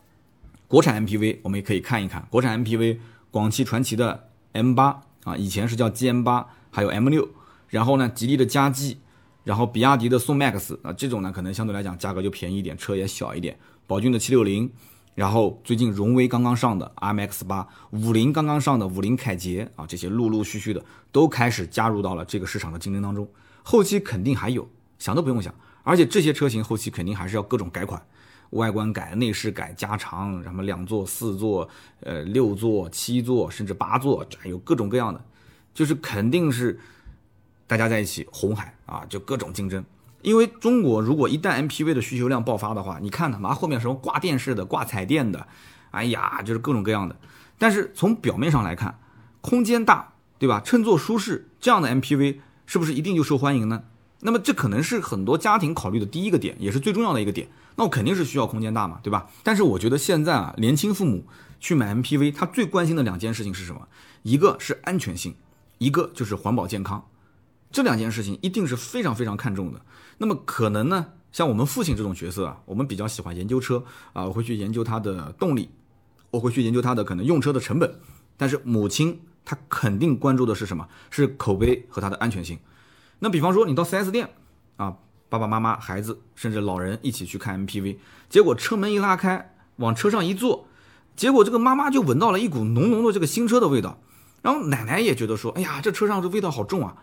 国产 MPV 我们也可以看一看，国产 MPV 广汽传祺的 M8 啊，以前是叫 GM8，还有 M6，然后呢吉利的嘉际，然后比亚迪的宋 MAX 啊，这种呢可能相对来讲价格就便宜一点，车也小一点。宝骏的760，然后最近荣威刚刚上的 MX8，五菱刚刚上的五菱凯捷啊，这些陆陆续续的都开始加入到了这个市场的竞争当中，后期肯定还有，想都不用想。而且这些车型后期肯定还是要各种改款，外观改、内饰改、加长，什么两座、四座、呃六座、七座，甚至八座，有各种各样的，就是肯定是大家在一起红海啊，就各种竞争。因为中国如果一旦 MPV 的需求量爆发的话，你看他妈后面什么挂电视的、挂彩电的，哎呀，就是各种各样的。但是从表面上来看，空间大，对吧？乘坐舒适，这样的 MPV 是不是一定就受欢迎呢？那么这可能是很多家庭考虑的第一个点，也是最重要的一个点。那我肯定是需要空间大嘛，对吧？但是我觉得现在啊，年轻父母去买 MPV，他最关心的两件事情是什么？一个是安全性，一个就是环保健康。这两件事情一定是非常非常看重的。那么可能呢，像我们父亲这种角色啊，我们比较喜欢研究车啊，我会去研究它的动力，我会去研究它的可能用车的成本。但是母亲她肯定关注的是什么？是口碑和它的安全性。那比方说，你到 4S 店啊，爸爸妈妈、孩子甚至老人一起去看 MPV，结果车门一拉开，往车上一坐，结果这个妈妈就闻到了一股浓浓的这个新车的味道，然后奶奶也觉得说，哎呀，这车上这味道好重啊，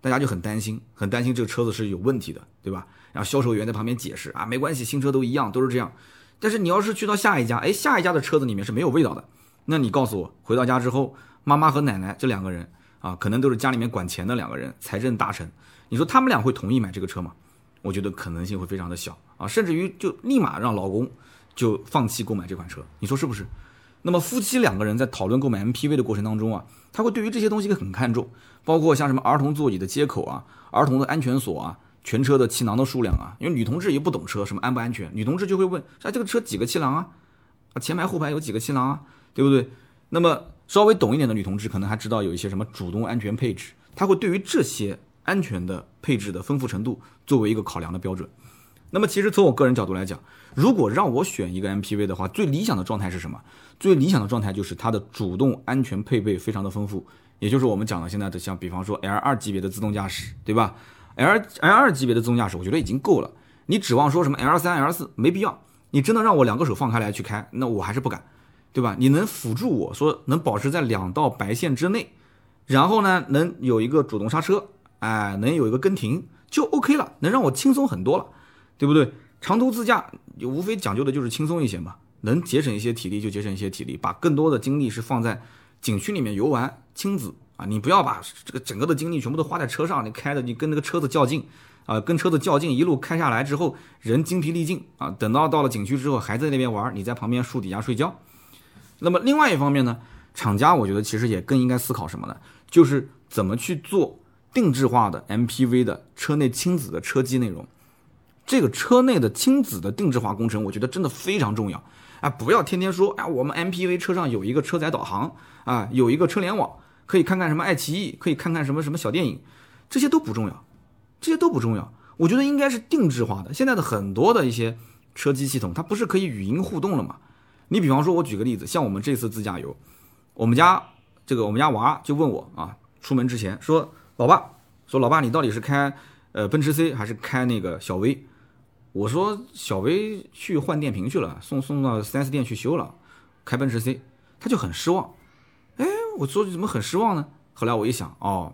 大家就很担心，很担心这个车子是有问题的，对吧？然后销售员在旁边解释啊，没关系，新车都一样，都是这样。但是你要是去到下一家，哎，下一家的车子里面是没有味道的，那你告诉我，回到家之后，妈妈和奶奶这两个人。啊，可能都是家里面管钱的两个人，财政大臣。你说他们俩会同意买这个车吗？我觉得可能性会非常的小啊，甚至于就立马让老公就放弃购买这款车。你说是不是？那么夫妻两个人在讨论购买 MPV 的过程当中啊，他会对于这些东西很看重，包括像什么儿童座椅的接口啊、儿童的安全锁啊，全车的气囊的数量啊，因为女同志也不懂车，什么安不安全，女同志就会问，哎，这个车几个气囊啊？啊，前排后排有几个气囊啊？对不对？那么稍微懂一点的女同志可能还知道有一些什么主动安全配置，她会对于这些安全的配置的丰富程度作为一个考量的标准。那么其实从我个人角度来讲，如果让我选一个 MPV 的话，最理想的状态是什么？最理想的状态就是它的主动安全配备非常的丰富，也就是我们讲的现在的像比方说 L 二级别的自动驾驶，对吧？L L 二级别的自动驾驶，我觉得已经够了。你指望说什么 L 三、L 四，没必要。你真的让我两个手放开来去开，那我还是不敢，对吧？你能辅助我说能保持在两道白线之内，然后呢，能有一个主动刹车，哎，能有一个跟停，就 OK 了，能让我轻松很多了，对不对？长途自驾无非讲究的就是轻松一些嘛，能节省一些体力就节省一些体力，把更多的精力是放在景区里面游玩、亲子。啊，你不要把这个整个的精力全部都花在车上，你开的你跟那个车子较劲，啊，跟车子较劲，一路开下来之后，人精疲力尽啊，等到到了景区之后，还在那边玩，你在旁边树底下睡觉。那么另外一方面呢，厂家我觉得其实也更应该思考什么呢？就是怎么去做定制化的 MPV 的车内亲子的车机内容。这个车内的亲子的定制化工程，我觉得真的非常重要啊！不要天天说，哎，我们 MPV 车上有一个车载导航啊，有一个车联网。可以看看什么爱奇艺，可以看看什么什么小电影，这些都不重要，这些都不重要。我觉得应该是定制化的。现在的很多的一些车机系统，它不是可以语音互动了吗？你比方说，我举个例子，像我们这次自驾游，我们家这个我们家娃就问我啊，出门之前说，老爸，说老爸，你到底是开呃奔驰 C 还是开那个小威？我说小威去换电瓶去了，送送到 4S 店去修了，开奔驰 C，他就很失望。哎，我说怎么很失望呢？后来我一想，哦，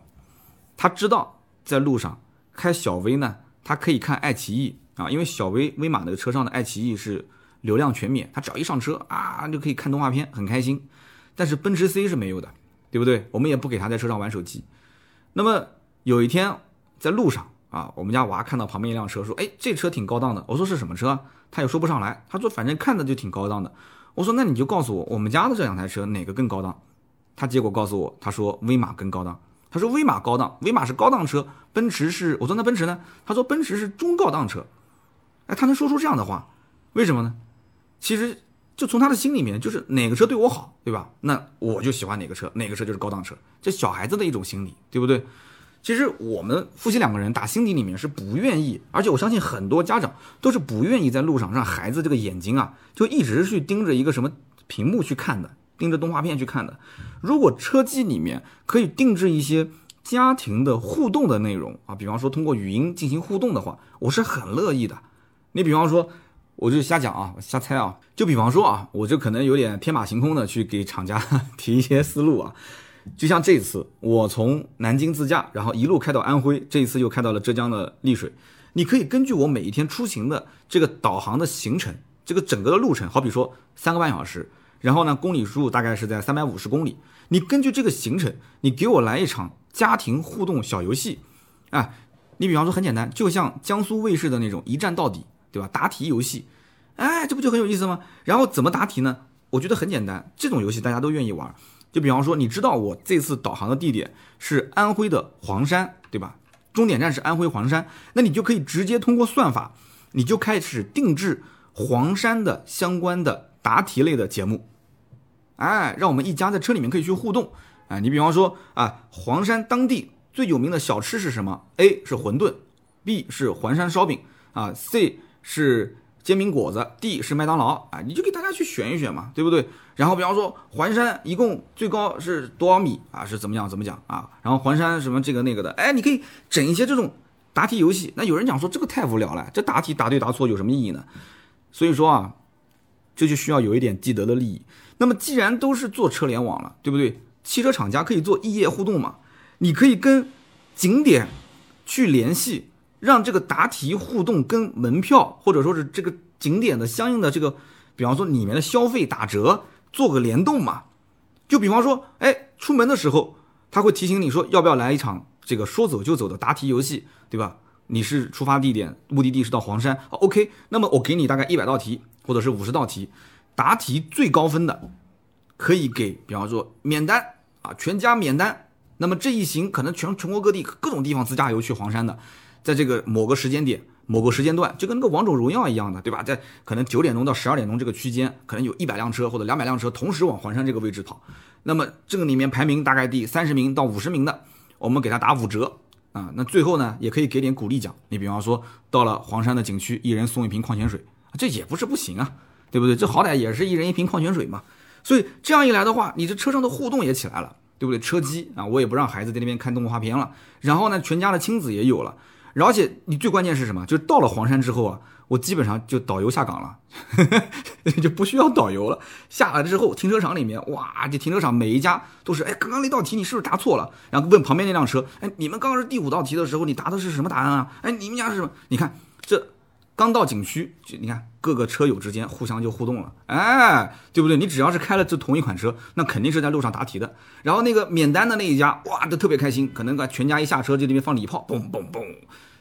他知道在路上开小威呢，他可以看爱奇艺啊，因为小威威马那个车上的爱奇艺是流量全免，他只要一上车啊，就可以看动画片，很开心。但是奔驰 C 是没有的，对不对？我们也不给他在车上玩手机。那么有一天在路上啊，我们家娃看到旁边一辆车，说：“哎，这车挺高档的。”我说：“是什么车？”他也说不上来。他说：“反正看着就挺高档的。”我说：“那你就告诉我，我们家的这两台车哪个更高档？”他结果告诉我，他说威马更高档。他说威马高档，威马是高档车，奔驰是。我说那奔驰呢？他说奔驰是中高档车。哎，他能说出这样的话，为什么呢？其实就从他的心里面，就是哪个车对我好，对吧？那我就喜欢哪个车，哪个车就是高档车。这小孩子的一种心理，对不对？其实我们夫妻两个人打心底里面是不愿意，而且我相信很多家长都是不愿意在路上让孩子这个眼睛啊，就一直去盯着一个什么屏幕去看的。盯着动画片去看的，如果车机里面可以定制一些家庭的互动的内容啊，比方说通过语音进行互动的话，我是很乐意的。你比方说，我就瞎讲啊，瞎猜啊，就比方说啊，我就可能有点天马行空的去给厂家 提一些思路啊。就像这次我从南京自驾，然后一路开到安徽，这一次又开到了浙江的丽水，你可以根据我每一天出行的这个导航的行程，这个整个的路程，好比说三个半小时。然后呢，公里数大概是在三百五十公里。你根据这个行程，你给我来一场家庭互动小游戏，啊，你比方说很简单，就像江苏卫视的那种一站到底，对吧？答题游戏，哎，这不就很有意思吗？然后怎么答题呢？我觉得很简单，这种游戏大家都愿意玩。就比方说，你知道我这次导航的地点是安徽的黄山，对吧？终点站是安徽黄山，那你就可以直接通过算法，你就开始定制黄山的相关的。答题类的节目，哎，让我们一家在车里面可以去互动。哎，你比方说啊，黄山当地最有名的小吃是什么？A 是馄饨，B 是黄山烧饼啊，C 是煎饼果子，D 是麦当劳。啊，你就给大家去选一选嘛，对不对？然后比方说环山一共最高是多少米啊？是怎么样怎么讲啊？然后环山什么这个那个的，哎，你可以整一些这种答题游戏。那有人讲说这个太无聊了，这答题答对答错有什么意义呢？所以说啊。这就需要有一点既得的利益。那么既然都是做车联网了，对不对？汽车厂家可以做异业互动嘛？你可以跟景点去联系，让这个答题互动跟门票或者说是这个景点的相应的这个，比方说里面的消费打折做个联动嘛？就比方说，哎，出门的时候他会提醒你说要不要来一场这个说走就走的答题游戏，对吧？你是出发地点目的地是到黄山，OK，那么我给你大概一百道题。或者是五十道题，答题最高分的，可以给，比方说免单啊，全家免单。那么这一行可能全全国各地各种地方自驾游去黄山的，在这个某个时间点、某个时间段，就跟那个王者荣耀一样的，对吧？在可能九点钟到十二点钟这个区间，可能有一百辆车或者两百辆车同时往黄山这个位置跑。那么这个里面排名大概第三十名到五十名的，我们给他打五折啊。那最后呢，也可以给点鼓励奖。你比方说到了黄山的景区，一人送一瓶矿泉水，这也不是不行啊，对不对？这好歹也是一人一瓶矿泉水嘛。所以这样一来的话，你这车上的互动也起来了，对不对？车机啊，我也不让孩子在那边看动画片了。然后呢，全家的亲子也有了。而且你最关键是什么？就是到了黄山之后啊，我基本上就导游下岗了，就不需要导游了。下来之后，停车场里面，哇，这停车场每一家都是，哎，刚刚那道题你是不是答错了？然后问旁边那辆车，哎，你们刚刚是第五道题的时候，你答的是什么答案啊？哎，你们家是什么？你看这。刚到景区，就你看各个车友之间互相就互动了，哎，对不对？你只要是开了这同一款车，那肯定是在路上答题的。然后那个免单的那一家，哇，都特别开心，可能全家一下车就那边放礼炮，嘣嘣嘣，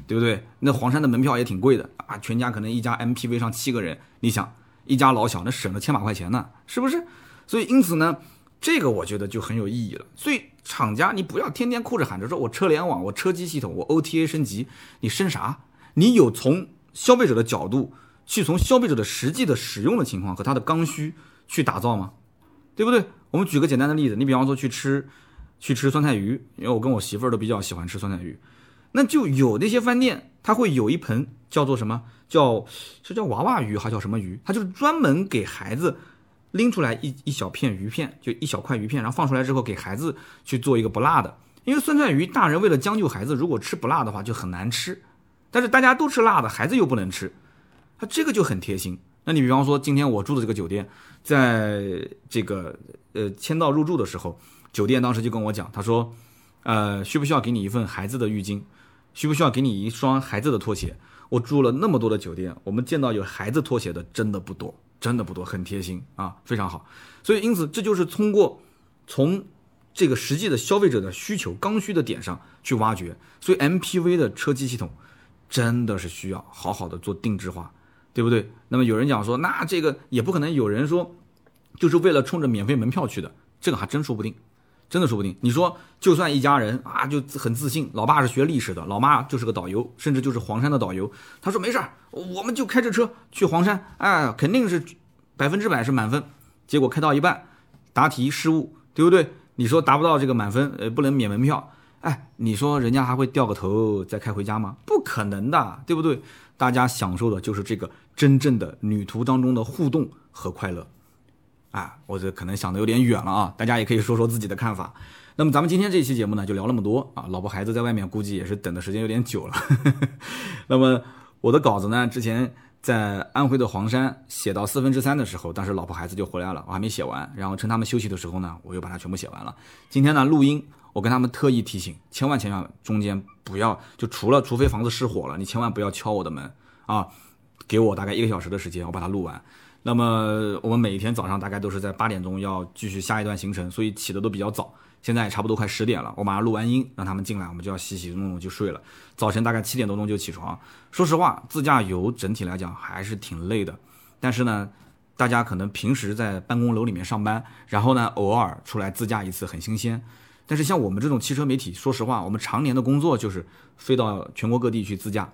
对不对？那黄山的门票也挺贵的啊，全家可能一家 MPV 上七个人，你想一家老小那省了千把块钱呢，是不是？所以因此呢，这个我觉得就很有意义了。所以厂家你不要天天哭着喊着说我车联网，我车机系统，我 OTA 升级，你升啥？你有从？消费者的角度去从消费者的实际的使用的情况和他的刚需去打造吗？对不对？我们举个简单的例子，你比方说去吃去吃酸菜鱼，因为我跟我媳妇儿都比较喜欢吃酸菜鱼，那就有那些饭店，它会有一盆叫做什么叫是叫娃娃鱼还叫什么鱼？它就是专门给孩子拎出来一一小片鱼片，就一小块鱼片，然后放出来之后给孩子去做一个不辣的，因为酸菜鱼大人为了将就孩子，如果吃不辣的话就很难吃。但是大家都吃辣的，孩子又不能吃，他这个就很贴心。那你比方说，今天我住的这个酒店，在这个呃签到入住的时候，酒店当时就跟我讲，他说，呃，需不需要给你一份孩子的浴巾？需不需要给你一双孩子的拖鞋？我住了那么多的酒店，我们见到有孩子拖鞋的真的不多，真的不多，很贴心啊，非常好。所以因此，这就是通过从这个实际的消费者的需求刚需的点上去挖掘。所以 MPV 的车机系统。真的是需要好好的做定制化，对不对？那么有人讲说，那这个也不可能有人说，就是为了冲着免费门票去的，这个还真说不定，真的说不定。你说，就算一家人啊，就很自信，老爸是学历史的，老妈就是个导游，甚至就是黄山的导游，他说没事儿，我们就开着车去黄山，哎，肯定是百分之百是满分。结果开到一半，答题失误，对不对？你说达不到这个满分，呃，不能免门票。哎，你说人家还会掉个头再开回家吗？不可能的，对不对？大家享受的就是这个真正的旅途当中的互动和快乐。啊，我这可能想的有点远了啊，大家也可以说说自己的看法。那么咱们今天这期节目呢，就聊那么多啊。老婆孩子在外面估计也是等的时间有点久了。那么我的稿子呢，之前在安徽的黄山写到四分之三的时候，当时老婆孩子就回来了，我还没写完。然后趁他们休息的时候呢，我又把它全部写完了。今天呢，录音。我跟他们特意提醒，千万千万中间不要就除了除非房子失火了，你千万不要敲我的门啊！给我大概一个小时的时间，我把它录完。那么我们每一天早上大概都是在八点钟要继续下一段行程，所以起的都比较早。现在差不多快十点了，我马上录完音，让他们进来，我们就要洗洗弄弄就睡了。早晨大概七点多钟就起床。说实话，自驾游整体来讲还是挺累的。但是呢，大家可能平时在办公楼里面上班，然后呢偶尔出来自驾一次很新鲜。但是像我们这种汽车媒体，说实话，我们常年的工作就是飞到全国各地去自驾，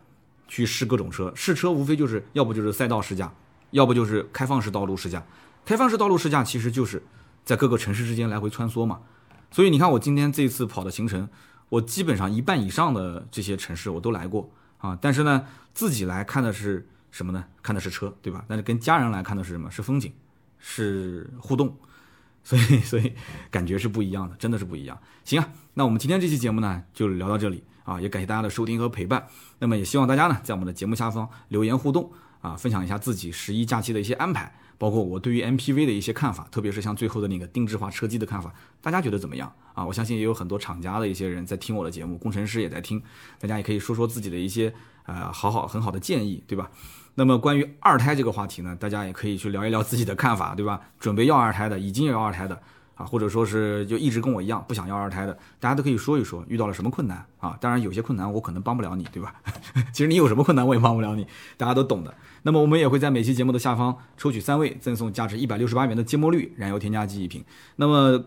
去试各种车。试车无非就是要不就是赛道试驾，要不就是开放式道路试驾。开放式道路试驾其实就是在各个城市之间来回穿梭嘛。所以你看我今天这次跑的行程，我基本上一半以上的这些城市我都来过啊。但是呢，自己来看的是什么呢？看的是车，对吧？但是跟家人来看的是什么？是风景，是互动。所以，所以感觉是不一样的，真的是不一样。行啊，那我们今天这期节目呢，就聊到这里啊，也感谢大家的收听和陪伴。那么也希望大家呢，在我们的节目下方留言互动啊，分享一下自己十一假期的一些安排，包括我对于 MPV 的一些看法，特别是像最后的那个定制化车机的看法，大家觉得怎么样啊？我相信也有很多厂家的一些人在听我的节目，工程师也在听，大家也可以说说自己的一些呃好好很好的建议，对吧？那么关于二胎这个话题呢，大家也可以去聊一聊自己的看法，对吧？准备要二胎的，已经有二胎的啊，或者说是就一直跟我一样不想要二胎的，大家都可以说一说遇到了什么困难啊。当然有些困难我可能帮不了你，对吧？其实你有什么困难我也帮不了你，大家都懂的。那么我们也会在每期节目的下方抽取三位，赠送价值一百六十八元的芥末绿燃油添加剂一瓶。那么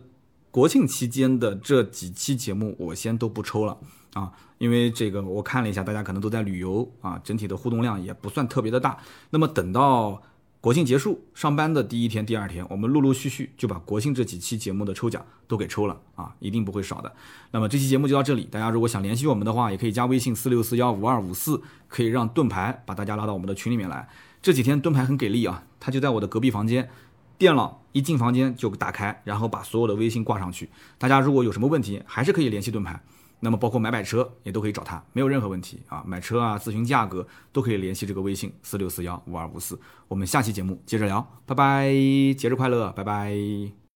国庆期间的这几期节目我先都不抽了啊，因为这个我看了一下，大家可能都在旅游啊，整体的互动量也不算特别的大。那么等到国庆结束，上班的第一天、第二天，我们陆陆续续就把国庆这几期节目的抽奖都给抽了啊，一定不会少的。那么这期节目就到这里，大家如果想联系我们的话，也可以加微信四六四幺五二五四，可以让盾牌把大家拉到我们的群里面来。这几天盾牌很给力啊，他就在我的隔壁房间。电脑一进房间就打开，然后把所有的微信挂上去。大家如果有什么问题，还是可以联系盾牌。那么包括买买车也都可以找他，没有任何问题啊。买车啊，咨询价格都可以联系这个微信四六四幺五二五四。我们下期节目接着聊，拜拜，节日快乐，拜拜。